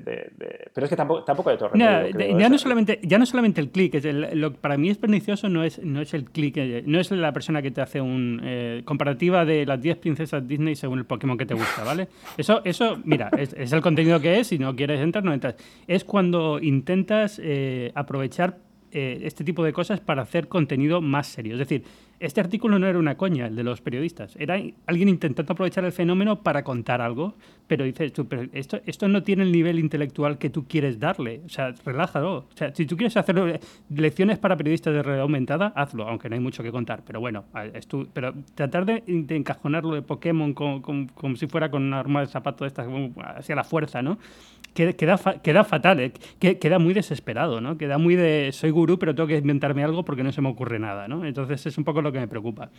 pero es que tampoco, tampoco hay otro ya, no solamente, ya no solamente el click, lo, para mí es pernicioso no es, no es el click, eh, no es la persona que te hace un eh, comparativa de las 10 princesas Disney según el Pokémon que te gusta, ¿vale? Eso, eso mira, es, el contenido que es, si no quieres entrar, no entras. Es cuando intentas eh, aprovechar este tipo de cosas para hacer contenido más serio. Es decir, este artículo no era una coña, el de los periodistas. Era alguien intentando aprovechar el fenómeno para contar algo, pero dices esto, esto no tiene el nivel intelectual que tú quieres darle. O sea, relájalo. O sea, si tú quieres hacer lecciones para periodistas de realidad aumentada, hazlo, aunque no hay mucho que contar. Pero bueno, pero tratar de, encajonarlo de Pokémon como, como, si fuera con una arma de zapato de estas, hacia la fuerza, ¿no? Queda, queda, fatal, ¿eh? queda muy desesperado, ¿no? Queda muy de soy gurú, pero tengo que inventarme algo porque no se me ocurre nada, ¿no? Entonces es un poco lo que me preocupa.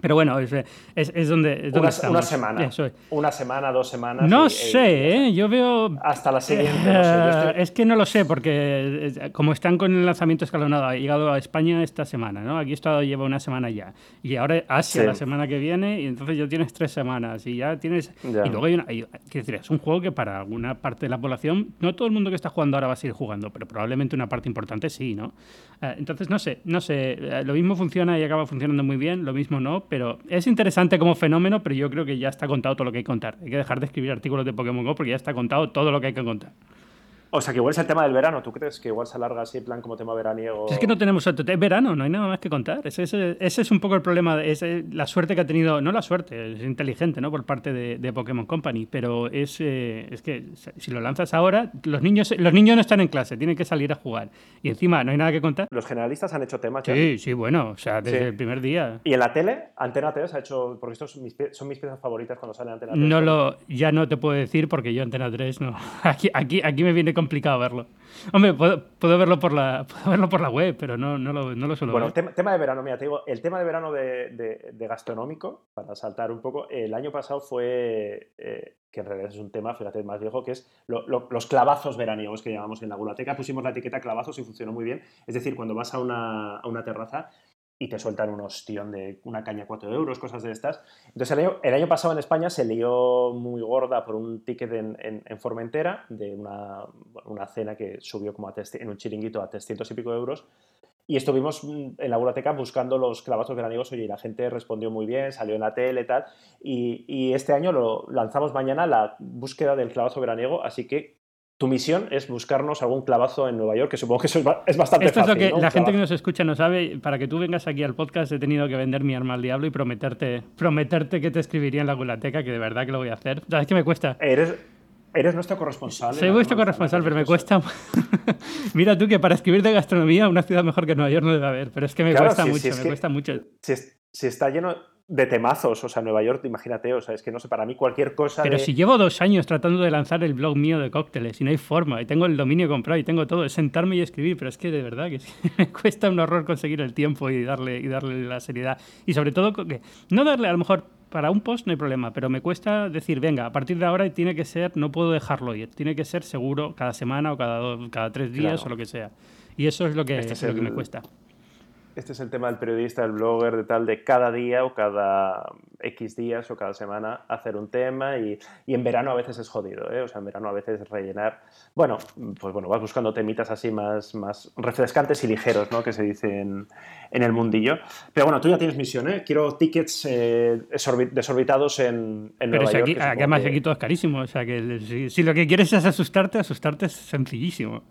Pero bueno, es, es, donde, una, semana. Una semana, dos semanas. No sé, ¿eh? yo veo. Hasta la siguiente. Eh, es que no lo sé, porque eh, como están con el lanzamiento escalonado, ha llegado a España esta semana, ¿no? Aquí he estado, lleva una semana ya. Y ahora Asia la semana que viene, y entonces ya tienes tres semanas. Y ya tienes. Y luego hay una. quiero decir, es un juego que para alguna parte de la población, no todo el mundo que está jugando ahora va a seguir jugando, pero probablemente una parte importante sí, ¿no? entonces, no sé, no sé. Lo mismo funciona y acaba funcionando muy bien, lo mismo no pero es interesante como fenómeno, pero yo creo que ya está contado todo lo que hay que contar. Hay que dejar de escribir artículos de Pokémon Go porque ya está contado todo lo que hay que contar. O sea, que igual es el tema del verano. ¿Tú crees que igual se alarga así, en plan como tema veraniego? Es que no tenemos. Es verano, no hay nada más que contar. Ese, es un poco el problema. Es la suerte que ha tenido. No la suerte, es inteligente, ¿no? Por parte de, Pokémon Company. Pero es, eh, es que si lo lanzas ahora, los niños, los niños no están en clase, tienen que salir a jugar. Y encima no hay nada que contar. Los generalistas han hecho temas. Sí, sí, bueno. O sea, desde el primer día. ¿Y en la tele? Antena 3 ha hecho. Porque estos son mis, son mis piezas favoritas cuando sale Antena 3. No lo, ya no te puedo decir porque yo Antena 3 no. Aquí, aquí, aquí me viene complicado verlo. Hombre, puedo, verlo por la, verlo por la web, pero no, no, lo, no lo suelo bueno, tema, de verano, mira, te digo, el tema de verano de, gastronómico, para saltar un poco, el año pasado fue, eh, que en realidad es un tema, fíjate, más viejo, que es los clavazos veraniegos que llamamos en la gulateca. Pusimos la etiqueta clavazos y funcionó muy bien. Es decir, cuando vas a una, a una terraza y te sueltan un ostión de una caña 4 euros, cosas de estas. Entonces, el año, el año pasado en España se lió muy gorda por un ticket en, en, Formentera de una, una, cena que subió como a en un chiringuito a 300 y pico euros. Y estuvimos en la biblioteca buscando los clavazos veraniegos, oye, y la gente respondió muy bien, salió en la tele tal. Y, y este año lo lanzamos mañana la búsqueda del clavazo veraniego, así que tu misión es buscarnos algún clavazo en Nueva York, que supongo que eso es, bastante Esto fácil. Esto es lo que la gente que nos escucha no sabe. Para que tú vengas aquí al podcast he tenido que vender mi arma al diablo y prometerte, prometerte que te escribiría en la gulateca, que de verdad que lo voy a hacer. ¿Sabes qué me cuesta? Eres, Eres nuestro corresponsal. Soy vuestro corresponsal, pero me cuesta. Mira tú que para escribir de gastronomía, una ciudad mejor que Nueva York no debe haber, pero es que me cuesta mucho, me cuesta mucho. si está lleno de temazos, o sea, Nueva York, imagínate, o sea, es que no sé, para mí cualquier cosa. Pero si llevo dos años tratando de lanzar el blog mío de cócteles y no hay forma, y tengo el dominio comprado y tengo todo, es sentarme y escribir, pero es que de verdad que me cuesta un horror conseguir el tiempo y darle, y darle la seriedad. Y sobre todo, que no darle, a lo mejor para un post no hay problema, pero me cuesta decir, venga, a partir de ahora tiene que ser, no puedo dejarlo ir, tiene que ser seguro cada semana o cada, cada tres días o lo que sea. Y eso es lo que, este es lo que me cuesta este es el tema del periodista, del blogger, de tal, de cada día o cada X días o cada semana hacer un tema y, en verano a veces es jodido, ¿eh? o sea, en verano a veces rellenar, bueno, pues bueno, vas buscando temitas así más, más refrescantes y ligeros, ¿no? Que se dice en, el mundillo. Pero bueno, tú ya tienes misión, ¿eh? Quiero tickets eh, desorbitados en, en Pero Nueva York. además aquí todo es carísimo, o sea, que si, lo que quieres es asustarte, asustarte es sencillísimo.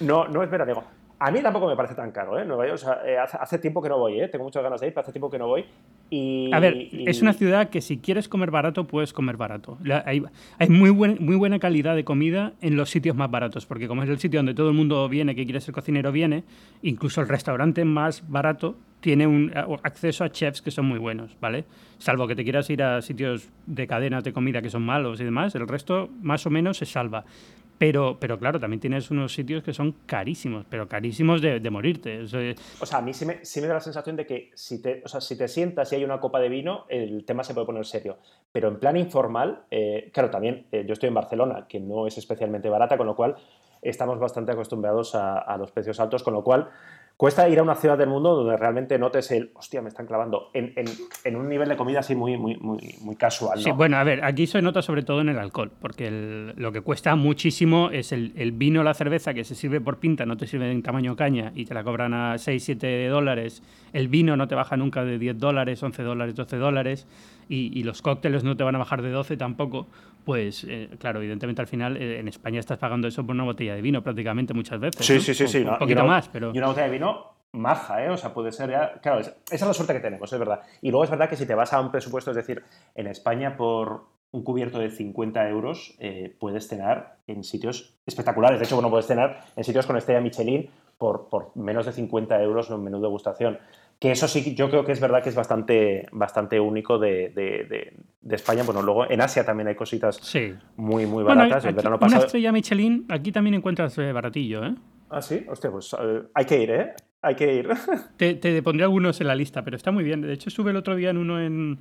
No, no es veraniego. A mí tampoco me parece tan caro, ¿eh? Nueva York, eh, hace, tiempo que no voy, ¿eh? Tengo muchas ganas de ir, pero hace tiempo que no voy. Y, a ver, es una ciudad que si quieres comer barato, puedes comer barato. Hay, hay muy, buen, muy buena calidad de comida en los sitios más baratos, porque como es el sitio donde todo el mundo viene, que quiere ser cocinero, viene, incluso el restaurante más barato tiene un acceso a chefs que son muy buenos, ¿vale? Salvo que te quieras ir a sitios de cadenas de comida que son malos y demás, el resto más o menos se salva. Pero, pero claro, también tienes unos sitios que son carísimos, pero carísimos de, morirte. O sea, a mí sí me, da la sensación de que si te, o sea, si te sientas y hay una copa de vino, el tema se puede poner serio. Pero en plan informal, eh, claro, también eh, yo estoy en Barcelona, que no es especialmente barata, con lo cual estamos bastante acostumbrados a, a los precios altos, con lo cual Cuesta ir a una ciudad del mundo donde realmente notes el, hostia, me están clavando, en, en, un nivel de comida así muy, muy, muy, muy casual. Sí, bueno, a ver, aquí se nota sobre todo en el alcohol, porque lo que cuesta muchísimo es el, el vino o la cerveza que se sirve por pinta, no te sirve en tamaño caña y te la cobran a 6, 7 dólares. El vino no te baja nunca de 10 dólares, 11 dólares, 12 dólares y, los cócteles no te van a bajar de 12 tampoco, pues eh, claro, evidentemente al final eh, en España estás pagando eso por una botella de vino prácticamente muchas veces. Sí, sí, sí, sí. Un poquito más, pero... Y una botella de vino maja, ¿eh? O sea, puede ser ya... Claro, esa es la suerte que tenemos, es verdad. Y luego es verdad que si te vas a un presupuesto, es decir, en España por un cubierto de 50 euros eh, puedes cenar en sitios espectaculares. De hecho, bueno, puedes cenar en sitios con estrella Michelin por, por menos de 50 euros en un menú de degustación. Que eso sí, yo creo que es verdad que es bastante, bastante único de, de, España. Bueno, luego en Asia también hay cositas muy, muy baratas. el verano pasado... Una estrella Michelin, aquí también encuentras eh, baratillo, ¿eh? Ah, sí, hostia, pues eh, hay que ir, ¿eh? Hay que ir. te, te, pondré algunos en la lista, pero está muy bien. De hecho, sube el otro día en uno en,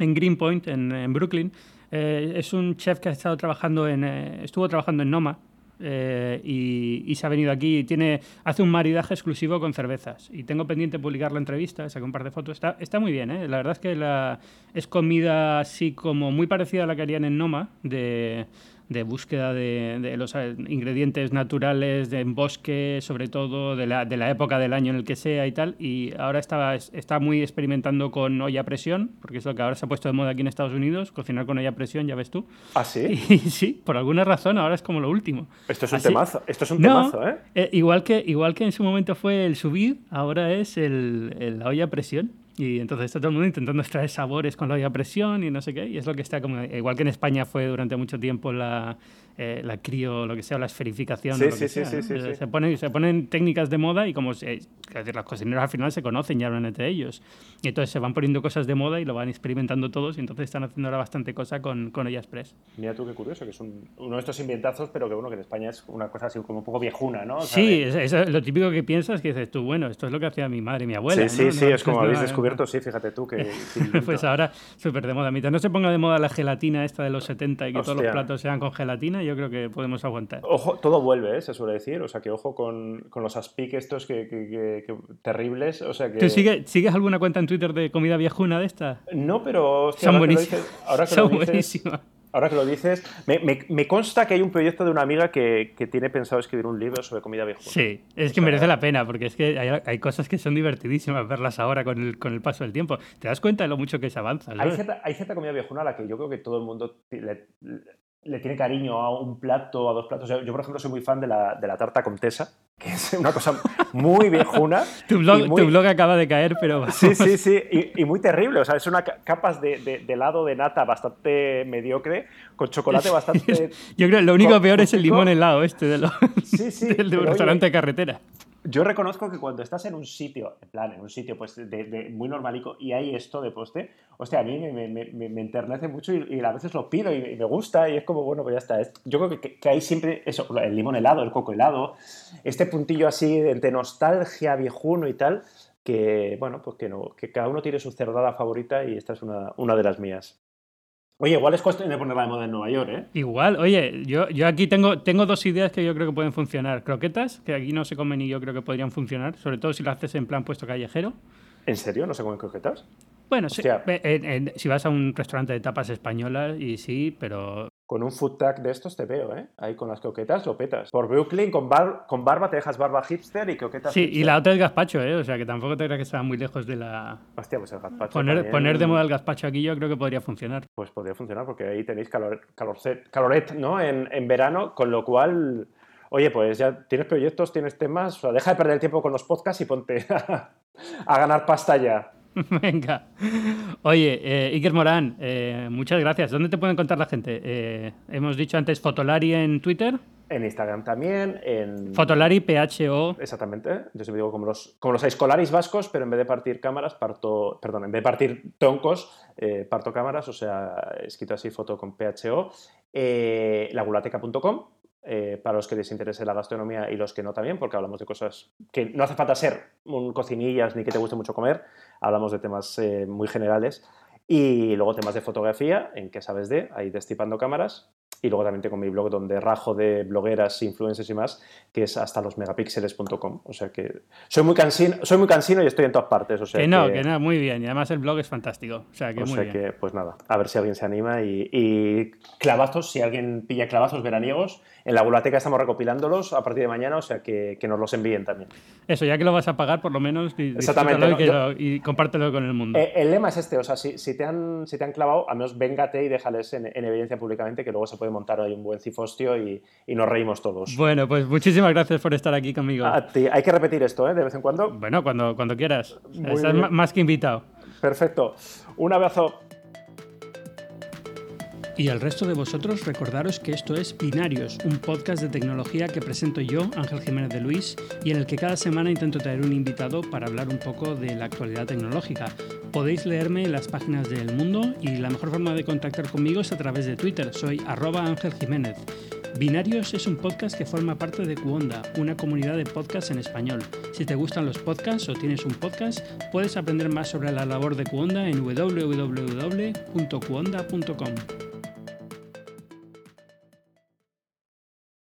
en Greenpoint, en, en Brooklyn. Eh, es un chef que ha estado trabajando en, estuvo trabajando en Noma, eh, y, se ha venido aquí y tiene, hace un maridaje exclusivo con cervezas. Y tengo pendiente publicar la entrevista, saqué un par de fotos. Está, está muy bien, ¿eh? la verdad es que la, es comida así como muy parecida a la que harían en Noma, de de búsqueda de, los eh, ingredientes naturales, de, en bosque, sobre todo, de la, de la, época del año en el que sea y tal. Y ahora está, está muy experimentando con olla a presión, porque es lo que ahora se ha puesto de moda aquí en Estados Unidos, cocinar con olla a presión, ya ves tú. ¿Ah, sí? Y sí, por alguna razón ahora es como lo último. Esto es un temazo, esto es un temazo, ¿eh? ¿eh? igual, que, igual que en su momento fue el subir, ahora es el, el la olla a presión. Y entonces está todo el mundo intentando extraer sabores con la olla presión y no sé qué. Y es lo que está como, igual que en España fue durante mucho tiempo la, eh, la crío, lo que sea, la esferificación. Sí, sí, sí, sí, Se, ponen, se ponen técnicas de moda y como se, es decir, los cocineros al final se conocen y hablan entre ellos. Y entonces se van poniendo cosas de moda y lo van experimentando todos y entonces están haciendo ahora bastante cosa con, con Olla Express. Mira tú qué curioso, que es un, uno de estos inventazos, pero que bueno, que en España es una cosa así como un poco viejuna, ¿no? sí, es, lo típico que piensas que dices tú, bueno, esto es lo que hacía mi madre y mi abuela. Sí, sí, sí, es como habéis descubierto, sí, fíjate tú que... pues ahora súper de moda. Mientras no se ponga de moda la gelatina esta de los 70 y que todos los platos sean con gelatina, yo creo que podemos aguantar. Ojo, todo vuelve, ¿eh? se suele decir. O sea, que ojo con, con los aspic estos que, terribles. O sea, que... ¿Tú sigues alguna cuenta en Twitter de comida viejuna de esta? No, pero... Son buenísimas. Son buenísimas. Ahora que lo dices, me, me, consta que hay un proyecto de una amiga que, que, tiene pensado escribir un libro sobre comida viejuna. Sí, es que merece la pena, porque es que hay, hay, cosas que son divertidísimas verlas ahora con el, con el paso del tiempo. Te das cuenta de lo mucho que se avanza. Hay cierta, hay cierta, comida viejuna a la que yo creo que todo el mundo le, le tiene cariño a un plato a dos platos. Yo, por ejemplo, soy muy fan de la, de la tarta comtesa, que es una cosa muy viejuna. tu, blog, tu blog acaba de caer, pero... Sí, sí, sí, y, muy terrible. O sea, es una capas de, de, helado de nata bastante mediocre, con chocolate bastante... Yo creo que lo único peor es el limón helado este de, sí, sí, del de un restaurante de carretera. Yo reconozco que cuando estás en un sitio, en plan, en un sitio pues de, muy normalico y hay esto de poste, hostia, a mí me, me, me, enternece mucho y, a veces lo pido y, me gusta y es como, bueno, pues ya está. Yo creo que, que, hay siempre eso, el limón helado, el coco helado, este puntillo así de nostalgia viejuno y tal, que, bueno, pues que, no, que cada uno tiene su cerdada favorita y esta es una, una de las mías. Oye, igual es cuestión de ponerla de moda en Nueva York, ¿eh? Igual, oye, yo, yo aquí tengo, tengo dos ideas que yo creo que pueden funcionar. Croquetas, que aquí no se comen y yo creo que podrían funcionar, sobre todo si lo haces en plan puesto callejero. ¿En serio? ¿No se comen croquetas? Bueno, sí, si vas a un restaurante de tapas españolas, y sí, pero con un food tag de estos te veo, ¿eh? Ahí con las croquetas lo petas. Por Brooklyn, con, bar, con barba te dejas barba hipster y croquetas Sí, y la otra es gazpacho, ¿eh? O sea, que tampoco te creas que está muy lejos de la... Hostia, pues el gazpacho Poner, poner de moda el gazpacho aquí yo creo que podría funcionar. Pues podría funcionar porque ahí tenéis calor, caloret, ¿no? En, en verano, con lo cual... Oye, pues ya tienes proyectos, tienes temas, o sea, deja de perder el tiempo con los podcasts y ponte a ganar pasta ya. Venga. Oye, eh, Iker Morán, eh, muchas gracias. ¿Dónde te pueden contar la gente? Eh, hemos dicho antes Fotolari en Twitter. En Instagram también. En... Fotolari PHO. Exactamente. Yo siempre digo como los, como los escolaris vascos, pero en vez de partir cámaras, parto. Perdón, en vez de partir troncos, parto cámaras, o sea, escrito así foto con PHO. lagulateca.com eh, para los que les interese la gastronomía y los que no también, porque hablamos de cosas que no hace falta ser un cocinillas ni que te guste mucho comer, hablamos de temas eh, muy generales. Y luego temas de fotografía, en que sabes de, ahí destipando cámaras. Y luego también tengo mi blog donde rajo de blogueras, influencers y más, que es hasta los megapíxeles.com. O sea que soy muy, cansino, soy muy cansino y estoy en todas partes. O sea que no, que, no, muy bien. Y además el blog es fantástico. O sea que o sea que, pues nada, a ver si alguien se anima. Y, y, clavazos, si alguien pilla clavazos veraniegos, en la biblioteca estamos recopilándolos a partir de mañana, o sea que, que, nos los envíen también. Eso, ya que lo vas a pagar, por lo menos, Exactamente, y, compártelo con el mundo. Eh, el lema es este, o sea, si, si, te, han, si te han clavado, al menos véngate y déjales en, en evidencia públicamente que luego se puede puede montar ahí un buen cifostio y, nos reímos todos. Bueno, pues muchísimas gracias por estar aquí conmigo. A ti. Hay que repetir esto, ¿eh? De vez en cuando. Bueno, cuando, cuando quieras. Estás más que invitado. Perfecto. Un abrazo. Y al resto de vosotros recordaros que esto es Binarios, un podcast de tecnología que presento yo, Ángel Jiménez de Luis, y en el que cada semana intento traer un invitado para hablar un poco de la actualidad tecnológica. Podéis leerme en las páginas del mundo y la mejor forma de contactar conmigo es a través de Twitter, soy arroba Ángel Jiménez. Binarios es un podcast que forma parte de Cuonda, una comunidad de podcasts en español. Si te gustan los podcasts o tienes un podcast, puedes aprender más sobre la labor de Cuonda en www.cuonda.com.